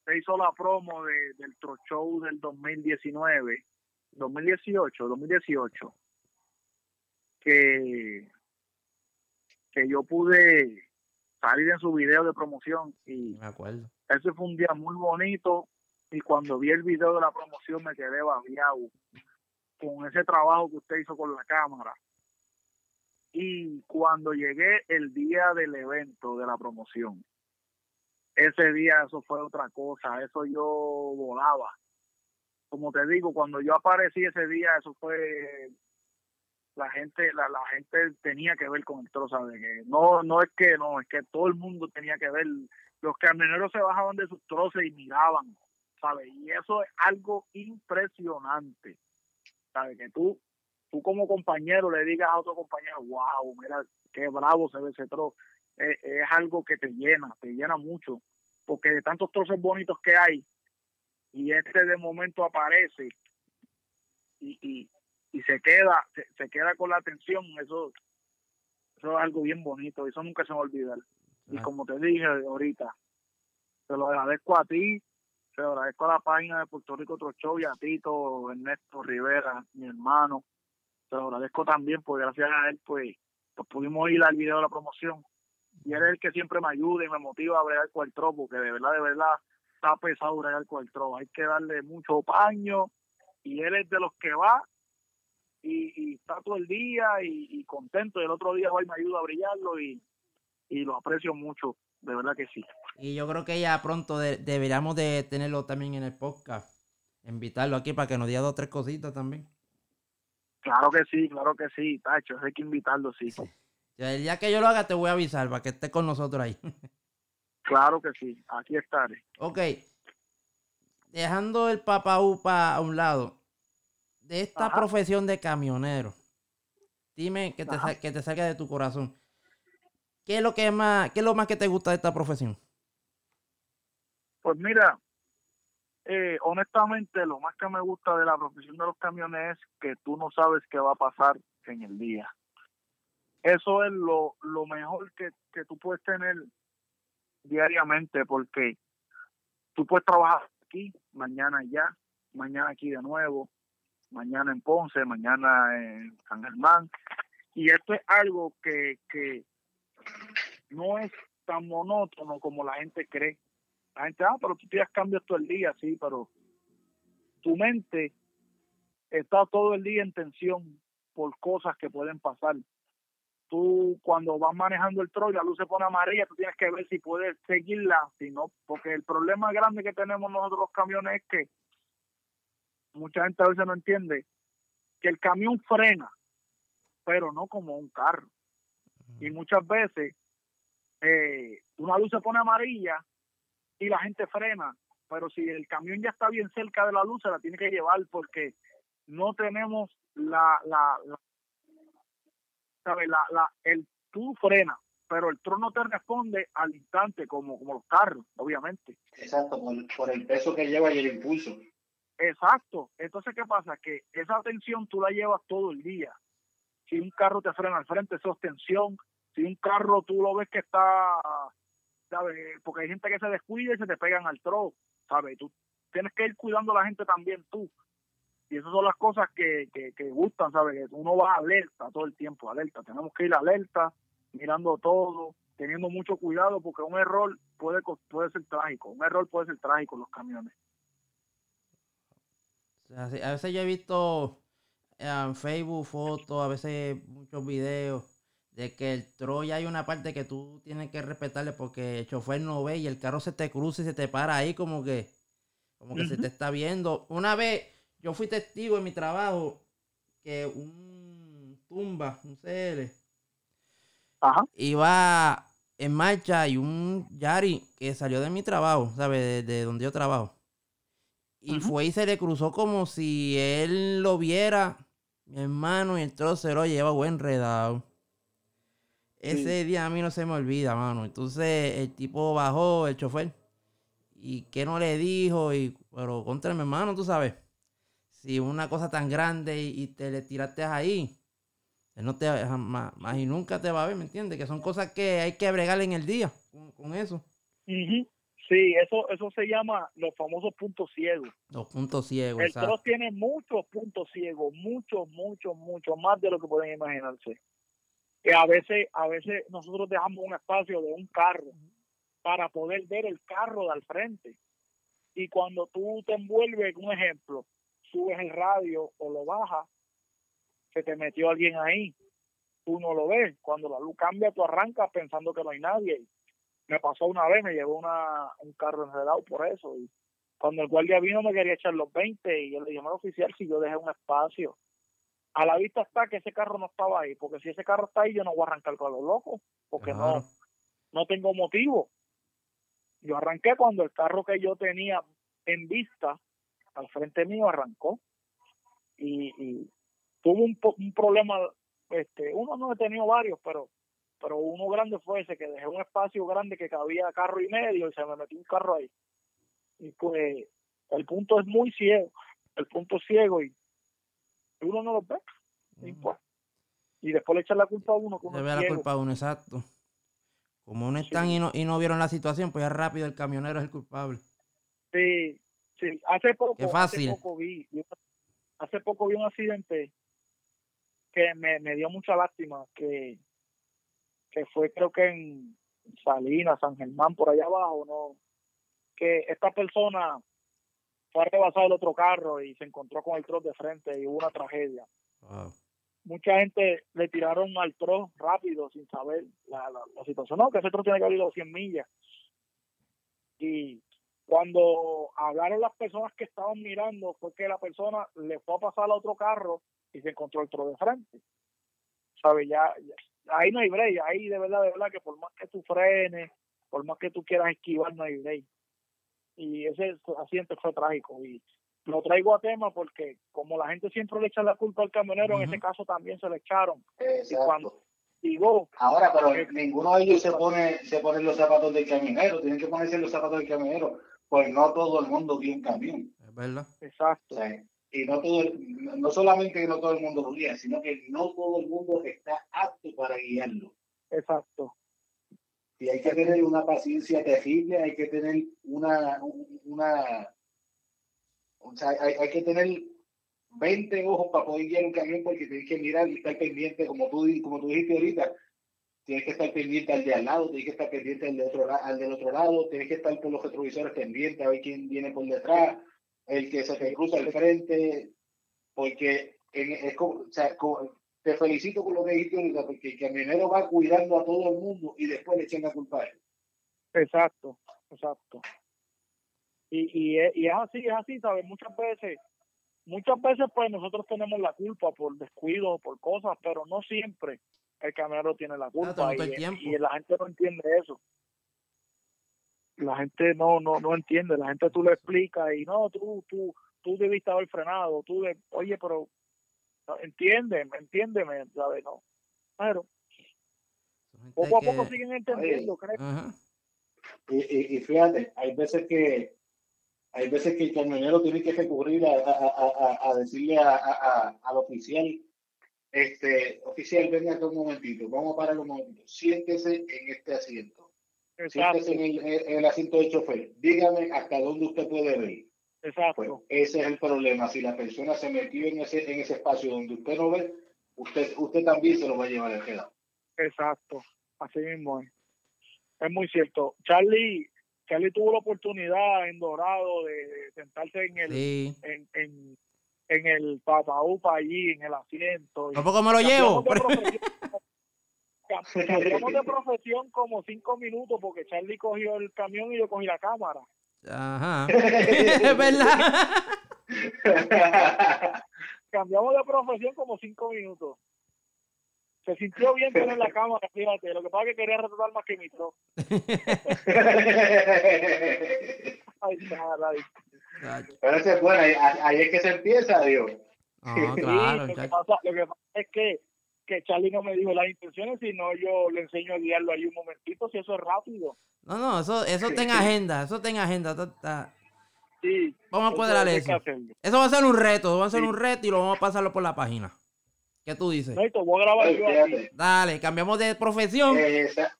se hizo la promo de, del Tro Show del 2019, 2018, 2018, que, que yo pude salir en su video de promoción y Me acuerdo. ese fue un día muy bonito y cuando vi el video de la promoción me quedé babiado con ese trabajo que usted hizo con la cámara. Y cuando llegué el día del evento de la promoción, ese día eso fue otra cosa, eso yo volaba. Como te digo, cuando yo aparecí ese día, eso fue la gente, la, la gente tenía que ver con el trozo, ¿sabe? Que no, no es que no, es que todo el mundo tenía que ver. Los camioneros se bajaban de sus troces y miraban, ¿sabes? Y eso es algo impresionante, ¿sabes? Que tú, tú como compañero le digas a otro compañero, wow, mira qué bravo se ve ese trozo. Es, es algo que te llena, te llena mucho, porque de tantos troces bonitos que hay, y este de momento aparece y, y, y se queda se, se queda con la atención eso eso es algo bien bonito eso nunca se me va a olvidar. Y Ah. como te dije ahorita te lo agradezco a ti te lo agradezco a la página de Puerto Rico Otro Show y a Tito Ernesto Rivera mi hermano te lo agradezco también porque gracias a él pues, pues pudimos ir al video de la promoción. Y él es el que siempre me ayuda y me motiva a bregar el tropo porque de verdad de verdad está pesado bregar el tropo. Hay que darle mucho paño y él es de los que va y, y está todo el día y, y contento y el otro día va y me ayuda a brillarlo y, y lo aprecio mucho de verdad que sí. Y yo creo que ya pronto de- deberíamos de tenerlo también en el podcast. Invitarlo aquí para que nos diga dos o tres cositas también. Claro que sí, claro que sí, Tacho, hay que invitarlo, sí. Ya El día que yo lo haga te voy a avisar para que esté con nosotros ahí. Claro que sí, aquí estaré. ok. Dejando el papa upa a un lado. De esta Ajá. profesión de camionero. Dime que te, que te salga de tu corazón. ¿Qué es lo que más, qué es lo más que te gusta de esta profesión? Pues mira, eh, honestamente lo más que me gusta de la profesión de los camiones es que tú no sabes qué va a pasar en el día. Eso es lo, lo mejor que, que tú puedes tener diariamente porque tú puedes trabajar aquí, mañana allá, mañana aquí de nuevo, mañana en Ponce, mañana en San Germán. Y esto es algo que, que no es tan monótono como la gente cree la gente, ah, pero tú tienes cambios todo el día, sí, pero tu mente está todo el día en tensión por cosas que pueden pasar. Tú cuando vas manejando el troll, la luz se pone amarilla, tú tienes que ver si puedes seguirla, si no, porque el problema grande que tenemos nosotros los camiones es que mucha gente a veces no entiende que el camión frena, pero no como un carro. Y muchas veces eh, una luz se pone amarilla y la gente frena, pero si el camión ya está bien cerca de la luz, se la tiene que llevar porque no tenemos la, la, la, ¿sabe? la, la el tú frena, pero el tron no te responde al instante como, como los carros, obviamente. Exacto, por, por el peso que lleva y el impulso. Exacto. Entonces, ¿qué pasa? Que esa tensión tú la llevas todo el día. Si un carro te frena al frente, eso es tensión. Si un carro tú lo ves que está, ¿sabes? Porque hay gente que se descuida y se te pegan al tro, ¿sabes? Tú tienes que ir cuidando a la gente también tú. Y esas son las cosas que, que, que gustan, ¿sabes? Que uno va alerta todo el tiempo, alerta. Tenemos que ir alerta, mirando todo, teniendo mucho cuidado, porque un error puede, puede ser trágico. Un error puede ser trágico en los camiones. A veces yo he visto eh, en Facebook fotos, a veces muchos videos de que el Troya hay una parte que tú tienes que respetarle porque el chofer no ve y el carro se te cruza y se te para ahí como que como que se te está viendo. Una vez yo fui testigo en mi trabajo que un tumba, un CL, Ajá. iba en marcha y un Yari que salió de mi trabajo, ¿sabes? De, de donde yo trabajo. Y fue y se le cruzó como si él lo viera, mi hermano, y el trocero lleva buen enredado. Ese día a mí no se me olvida, mano. Entonces el tipo bajó, el chofer, y que no le dijo, y pero contra mi hermano, tú sabes. Si una cosa tan grande y, y te le tiraste ahí, él no te jamás, más y nunca te va a ver, ¿me entiendes? Que son cosas que hay que bregar en el día con, con eso. Ujú. Sí, eso eso se llama los famosos puntos ciegos. Los puntos ciegos, El exacto. troz tiene muchos puntos ciegos, muchos, muchos, muchos, más de lo que pueden imaginarse. Que a veces, a veces nosotros dejamos un espacio de un carro para poder ver el carro de al frente. Y cuando tú te envuelves, un ejemplo, subes el radio o lo bajas, se te metió alguien ahí, tú no lo ves. Cuando la luz cambia, tú arrancas pensando que no hay nadie. Me pasó una vez, me llevó una, un carro enredado por eso. Y cuando el guardia vino me quería echar los 20 y yo le dije, "Mira, oficial, si yo dejé un espacio. A la vista está que ese carro no estaba ahí, porque si ese carro está ahí, yo no voy a arrancar con los locos, porque Claro. no, no tengo motivo. Yo arranqué cuando el carro que yo tenía en vista al frente mío arrancó y, y tuvo un, un problema, este, uno no he tenido varios, pero pero uno grande fue ese que dejé un espacio grande que cabía carro y medio y se me metió un carro ahí. Y pues el punto es muy ciego, el punto es ciego y uno no lo ve. Y, pues, y después le echan la culpa a uno que uno Le ve la ciego. culpa a uno, exacto. Como no están y, no, y no vieron la situación, pues ya rápido el camionero es el culpable. Sí, sí. Hace poco, Qué fácil. hace poco vi, vi- hace poco vi un accidente que me, me dio mucha lástima, que, que fue creo que en Salinas, San Germán, por allá abajo, no, que esta persona fue a rebasar el otro carro y se encontró con el trozo de frente y hubo una tragedia. Wow. mucha gente le tiraron al tro rápido sin saber la, la, la situación. No, que ese tro tiene que haber ido 100 millas. Y cuando hablaron las personas que estaban mirando, fue que la persona le fue a pasar a otro carro y se encontró el tro de frente. ¿Sabes? Ya, ya- ahí no hay break. Ahí de verdad, de verdad, que por más que tú frenes, por más que tú quieras esquivar, no hay break. Y ese accidente fue trágico. Y lo traigo a tema porque como la gente siempre le echa la culpa al camionero, en ese caso también se le echaron. Exacto. cuando- Digo, Ahora, pero ninguno de ellos se pone, se pone los zapatos del camionero, tienen que ponerse los zapatos del camionero, pues no todo el mundo un camión. Es verdad. Exacto, sea, y no todo, el- no solamente que no todo el mundo lo guía, sino que no todo el mundo está apto para guiarlo. exacto. Y hay que tener una paciencia terrible, hay que tener una, una, o sea, hay, hay que tener 20 ojos para poder guiar un camión porque tienes que mirar y estar pendiente, como tú, como tú dijiste ahorita, tienes que estar pendiente al de al lado, tienes que estar pendiente al, de otro, al del otro lado, tienes que estar por los retrovisores pendientes a ver quién viene por detrás, el que se te cruza al frente, porque en- es como, o sea, como- te felicito por lo que dijiste ahorita, porque el camionero va cuidando a todo el mundo y después le echan la culpa a él. Exacto, exacto. Y, y, es, y es así, es así, ¿sabes? Muchas veces, muchas veces pues nosotros tenemos la culpa por descuido, por cosas, pero no siempre el camionero tiene la culpa el y la gente no entiende eso. La gente no, no, no entiende, la gente tú le explicas y no, tú, tú, tú debiste haber frenado, tú de, oye, pero entiéndeme, entiéndeme, ¿sabes? No. Pero poco a poco que- siguen entendiendo, creo. Y, y, y fíjate, hay veces que hay veces que el camionero tiene que recurrir a, a, a, a- a decirle a, a- a- al oficial, este, oficial, venga acá un momentito, vamos a parar un momentito, siéntese en este asiento, Exacto, siéntese en el, en el asiento del chofer, dígame hasta dónde usted puede ver. Pues exacto. ese es el problema, si la persona se metió en ese, en ese espacio donde usted no ve, usted, usted también se lo va a llevar al quedado. Exacto, así mismo es. Es muy cierto. Charlie, Charlie tuvo la oportunidad en Dorado de, de sentarse en el Sí. en, en, en el papaupa allí, en el asiento. Tampoco me lo llevo. cambiamos de profesión- como cinco minutos porque Charlie cogió el camión y yo cogí la cámara. Ajá. es verdad. Cambiamos de profesión como cinco minutos. Se sintió bien tener la cámara, fíjate. Lo que pasa es que quería retratar más que mi tro. Ay. Pero ese es bueno, ahí, ahí es que se empieza, Dios. Ah, Sí, claro, lo, que chacho. pasa, lo que pasa es que, que Charlie no me dijo las intenciones, sino yo le enseño a guiarlo ahí un momentito, si eso es rápido. No, no, eso, eso está en agenda, eso está en agenda. eso está- Sí, Vamos a cuadrar eso. Eso va a ser un reto, va a ser Sí. un reto y lo vamos a pasarlo por la página. ¿Qué tú dices? No, y te voy a grabar Ay, yo aquí. fíjate, Dale, cambiamos de profesión. esa-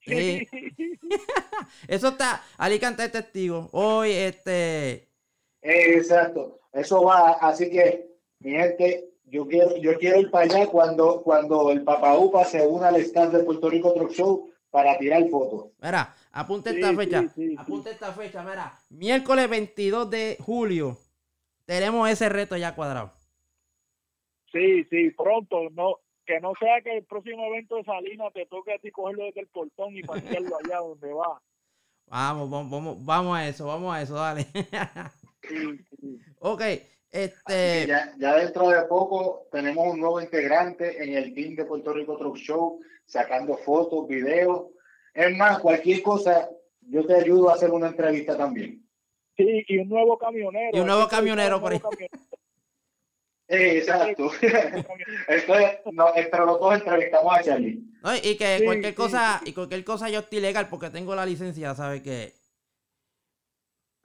Sí. Eso está, Alicante es testigo. Hoy, este, Exacto, eso va, así que, mi gente, yo quiero, yo quiero ir para allá cuando, cuando el Papa Upa se una al stand de Puerto Rico Truck Show para tirar fotos. mira, apunte Sí, esta sí, fecha. sí, sí. apunte esta fecha, mira. Miércoles 22 de julio. Tenemos ese reto ya cuadrado. Sí, sí, pronto, no que no sea que el próximo evento de Salinas te toque a ti cogerlo desde el portón y pasearlo allá donde va. Vamos, vamos, vamos, vamos a eso, vamos a eso, dale. Sí, sí. ok, este, ya, ya dentro de poco tenemos un nuevo integrante en el team de Puerto Rico Truck Show, sacando fotos, videos. Es más, cualquier cosa, yo te ayudo a hacer una entrevista también. Sí, y un nuevo camionero. Y un nuevo que camionero por camionero. Eh, exacto. Entonces, no, entre los dos entrevistamos a Charlie. no, y que Sí, cualquier sí, cosa, y cualquier cosa yo estoy legal porque tengo la licencia, ¿sabes qué?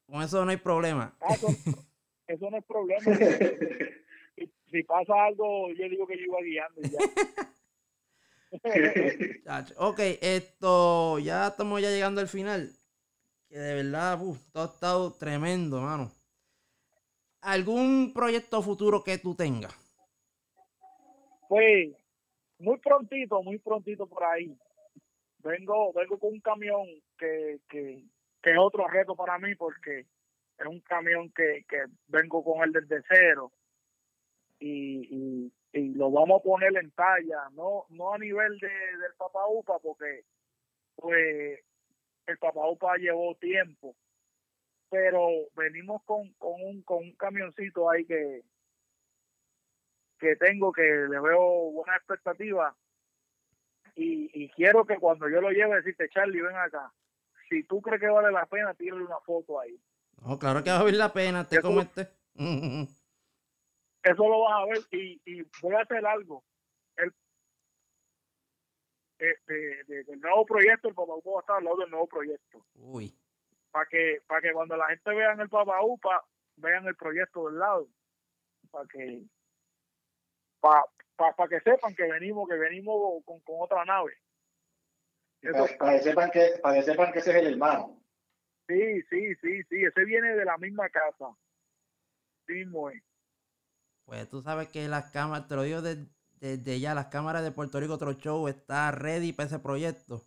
Con eso no hay problema. Ah, eso no es problema. si, si pasa algo, yo digo que yo iba guiando y ya. Ok, esto, ya estamos ya llegando al final. Que de verdad, uf, todo ha estado tremendo, mano. ¿Algún proyecto futuro que tú tengas? Pues muy prontito, muy prontito por ahí. Vengo, vengo con un camión que, que, que es otro reto para mí porque es un camión que, que vengo con él desde cero y, y, y lo vamos a poner en talla, no no a nivel de, del Papa Upa, porque pues el Papa Upa llevó tiempo, pero venimos con, con, un, con un camioncito ahí que, que tengo que le veo buena expectativa y, y quiero que cuando yo lo lleve decirte Charlie ven acá si tú crees que vale la pena tírale una foto ahí No, claro que va a valer la pena, te este. eso lo vas a ver y, y voy a hacer algo. El eh, de- de- del nuevo proyecto el Papa Upa va a estar al lado del nuevo proyecto. Uy, para que para que cuando la gente vean el Papa Upa vean el proyecto del lado. Para que para que sepan que venimos que venimos con, con otra nave. Eso- Para, para que sepan que, para que sepan que ese es el hermano. Sí sí sí sí ese viene de la misma casa sí es. pues tú sabes que las cámaras, te lo digo desde, desde ya, las cámaras de Puerto Rico Otro Show está ready para ese proyecto.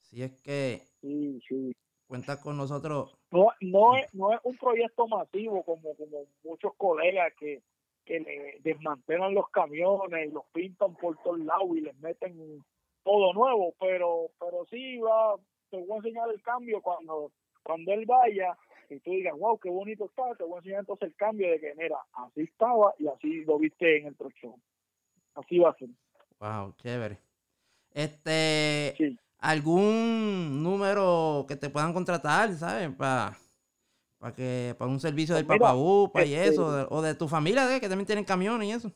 Si es que sí sí cuentas con nosotros. no no es no es un proyecto masivo como como muchos colegas que que le desmantelan los camiones y los pintan por todos lados y les meten todo nuevo pero pero sí va te voy a enseñar el cambio cuando cuando él vaya y tú digas wow qué bonito está te voy a enseñar entonces el cambio de que mira así estaba y así lo viste en el truck show así va a ser Wow, chévere. Este, sí algún número que te puedan contratar, ¿sabes? Para para que para un servicio del Pues mira, Papabupa y este- eso, o de tu familia, ¿eh? que también tienen camiones y eso.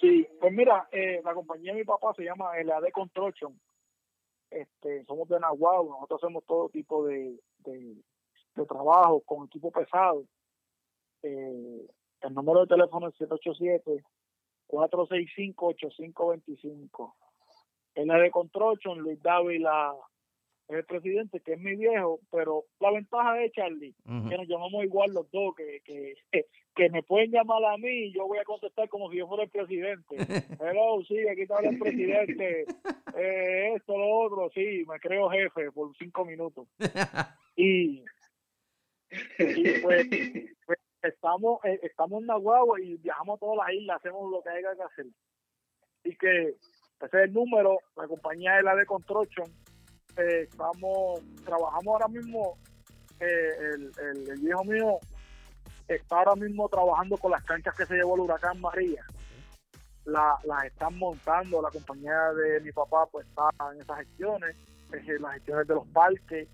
Sí, pues mira, eh, la compañía de mi papá se llama LAD Construction. Este, somos de Nahuatl, nosotros hacemos todo tipo de, de, de trabajo con equipo pesado. Eh, el número de teléfono es 787-465-8525. LAD Construction, Luis Dávila el presidente, que es mi viejo, pero la ventaja de Charlie que nos llamamos igual los dos, que, que, que me pueden llamar a mí y yo voy a contestar como si yo fuera el presidente. Hello, sí, aquí está el presidente. Eh, esto, lo otro, sí, me creo jefe por cinco minutos. Y, y pues, pues, estamos eh, estamos en Nahuatl y viajamos a todas las islas, hacemos lo que haya que hacer. Y que ese es el número, la compañía es la de Construction. Eh, estamos, trabajamos ahora mismo, eh, el, el, viejo mío está ahora mismo trabajando con las canchas que se llevó el huracán María. La, las están montando, la compañía de mi papá pues está en esas gestiones, en las gestiones de los parques,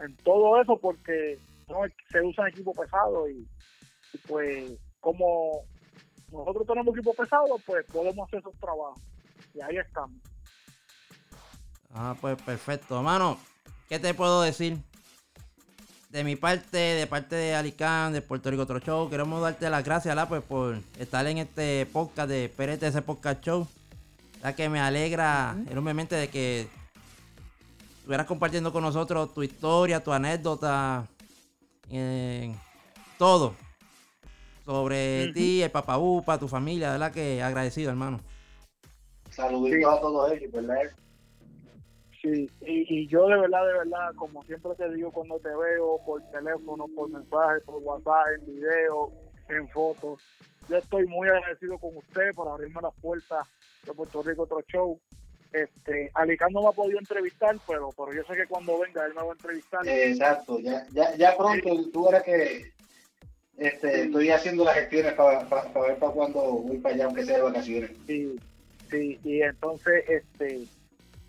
en todo eso porque no se usan equipo pesado y, y, pues como nosotros tenemos equipo pesado pues podemos hacer esos trabajos y ahí estamos Ah, pues perfecto. Mano, ¿qué te puedo decir? De mi parte, de parte de Alicán, de Puerto Rico Otro Show, queremos darte las gracias, ¿la? Pues por estar en este podcast de PRTS Podcast Show. La que me alegra enormemente de que estuvieras compartiendo con nosotros tu historia, tu anécdota, eh, todo sobre ti, el papá Upa, tu familia, ¿verdad? Que agradecido, hermano. Saluditos Sí. a todos ellos, ¿verdad? Sí, y, y yo de verdad, de verdad, como siempre te digo cuando te veo por teléfono, por mensaje, por WhatsApp, en video, en fotos, yo estoy muy agradecido con usted por abrirme las puertas de Puerto Rico otro show. Este, Alicán no me ha podido entrevistar, pero, pero yo sé que cuando venga él me va a entrevistar. Exacto, ya, ya, ya pronto tú verás que este, estoy haciendo las gestiones para ver para cuándo voy para allá, aunque sea de vacaciones. Sí, sí, y entonces, este,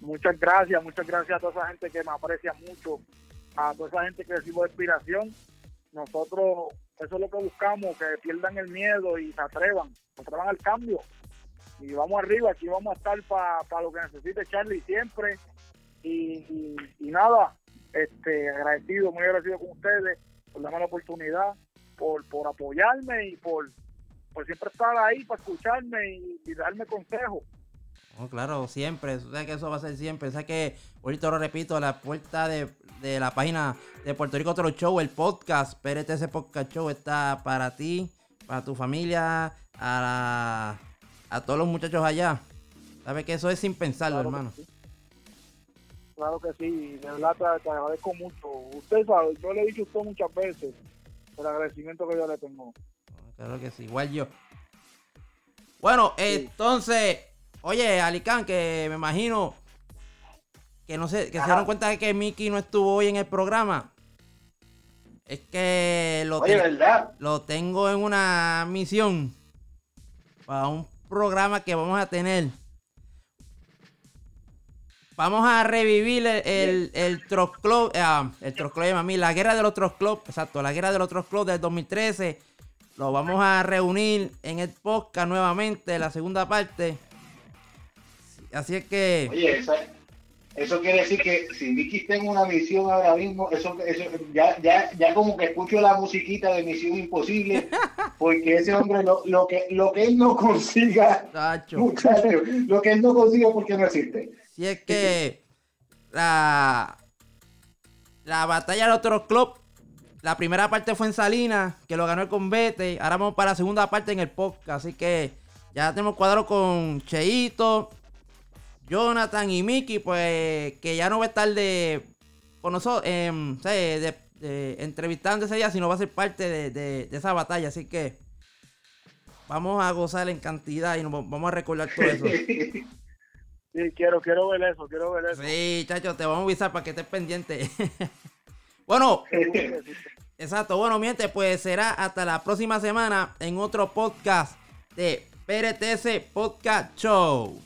muchas gracias, muchas gracias a toda esa gente que me aprecia mucho, a toda esa gente que recibo inspiración. Nosotros, eso es lo que buscamos, que pierdan el miedo y se atrevan, se atrevan al cambio. Y vamos arriba, aquí vamos a estar para lo que necesite Charlie siempre. Y, y, nada, este, agradecido, muy agradecido con ustedes por darme la oportunidad, por, por apoyarme y por, por siempre estar ahí para escucharme y darme consejos. Claro, siempre. O sea que eso va a ser siempre. O sea que, ahorita lo repito, la puerta de, de la página de Puerto Rico Otro Show, el podcast, PRTS Podcast Show, está para ti, para tu familia, a, la- a todos los muchachos allá. Sabes que eso es sin pensarlo, Claro que hermano. sí. Claro que sí, de verdad te, te agradezco mucho. Usted sabe, yo le he dicho a usted muchas veces el agradecimiento que yo le tengo. Claro que sí, igual yo. Bueno, entonces, oye, Alicán, que me imagino que no sé, que se dieron cuenta de que Mickey no estuvo hoy en el programa. Es que lo, Oye, ten- ¿verdad? lo tengo en una misión para un programa que vamos a tener. Vamos a revivir el, el, el Club, ah, el Troc Club, mí, la guerra de los Club, exacto, la guerra de los Club del 2013. Lo vamos a reunir en el podcast nuevamente, la segunda parte. Así es que, Oye, esa- eso quiere decir que si Vicky está en una misión ahora mismo, eso, eso ya, ya, ya como que escucho la musiquita de Misión Imposible, porque ese hombre lo, lo que lo que él no consiga, lo que él no consiga porque no existe. Si es que la, la batalla de otros club, la primera parte fue en Salinas, que lo ganó el Convete. Ahora vamos para la segunda parte en el podcast. Así que ya tenemos cuadro con Cheito, Jonathan y Mickey, pues que ya no va a estar de con nosotros, em, de, de- entrevistando ese día, sino va a ser parte de, de- de esa batalla. Así que vamos a gozar en cantidad y nos vamos a recordar todo eso. Sí, quiero, quiero ver eso, quiero ver eso. Sí, chacho, te vamos a avisar para que estés pendiente. bueno, exacto. Bueno, miente, pues será hasta la próxima semana en otro podcast de PRTS Podcast Show.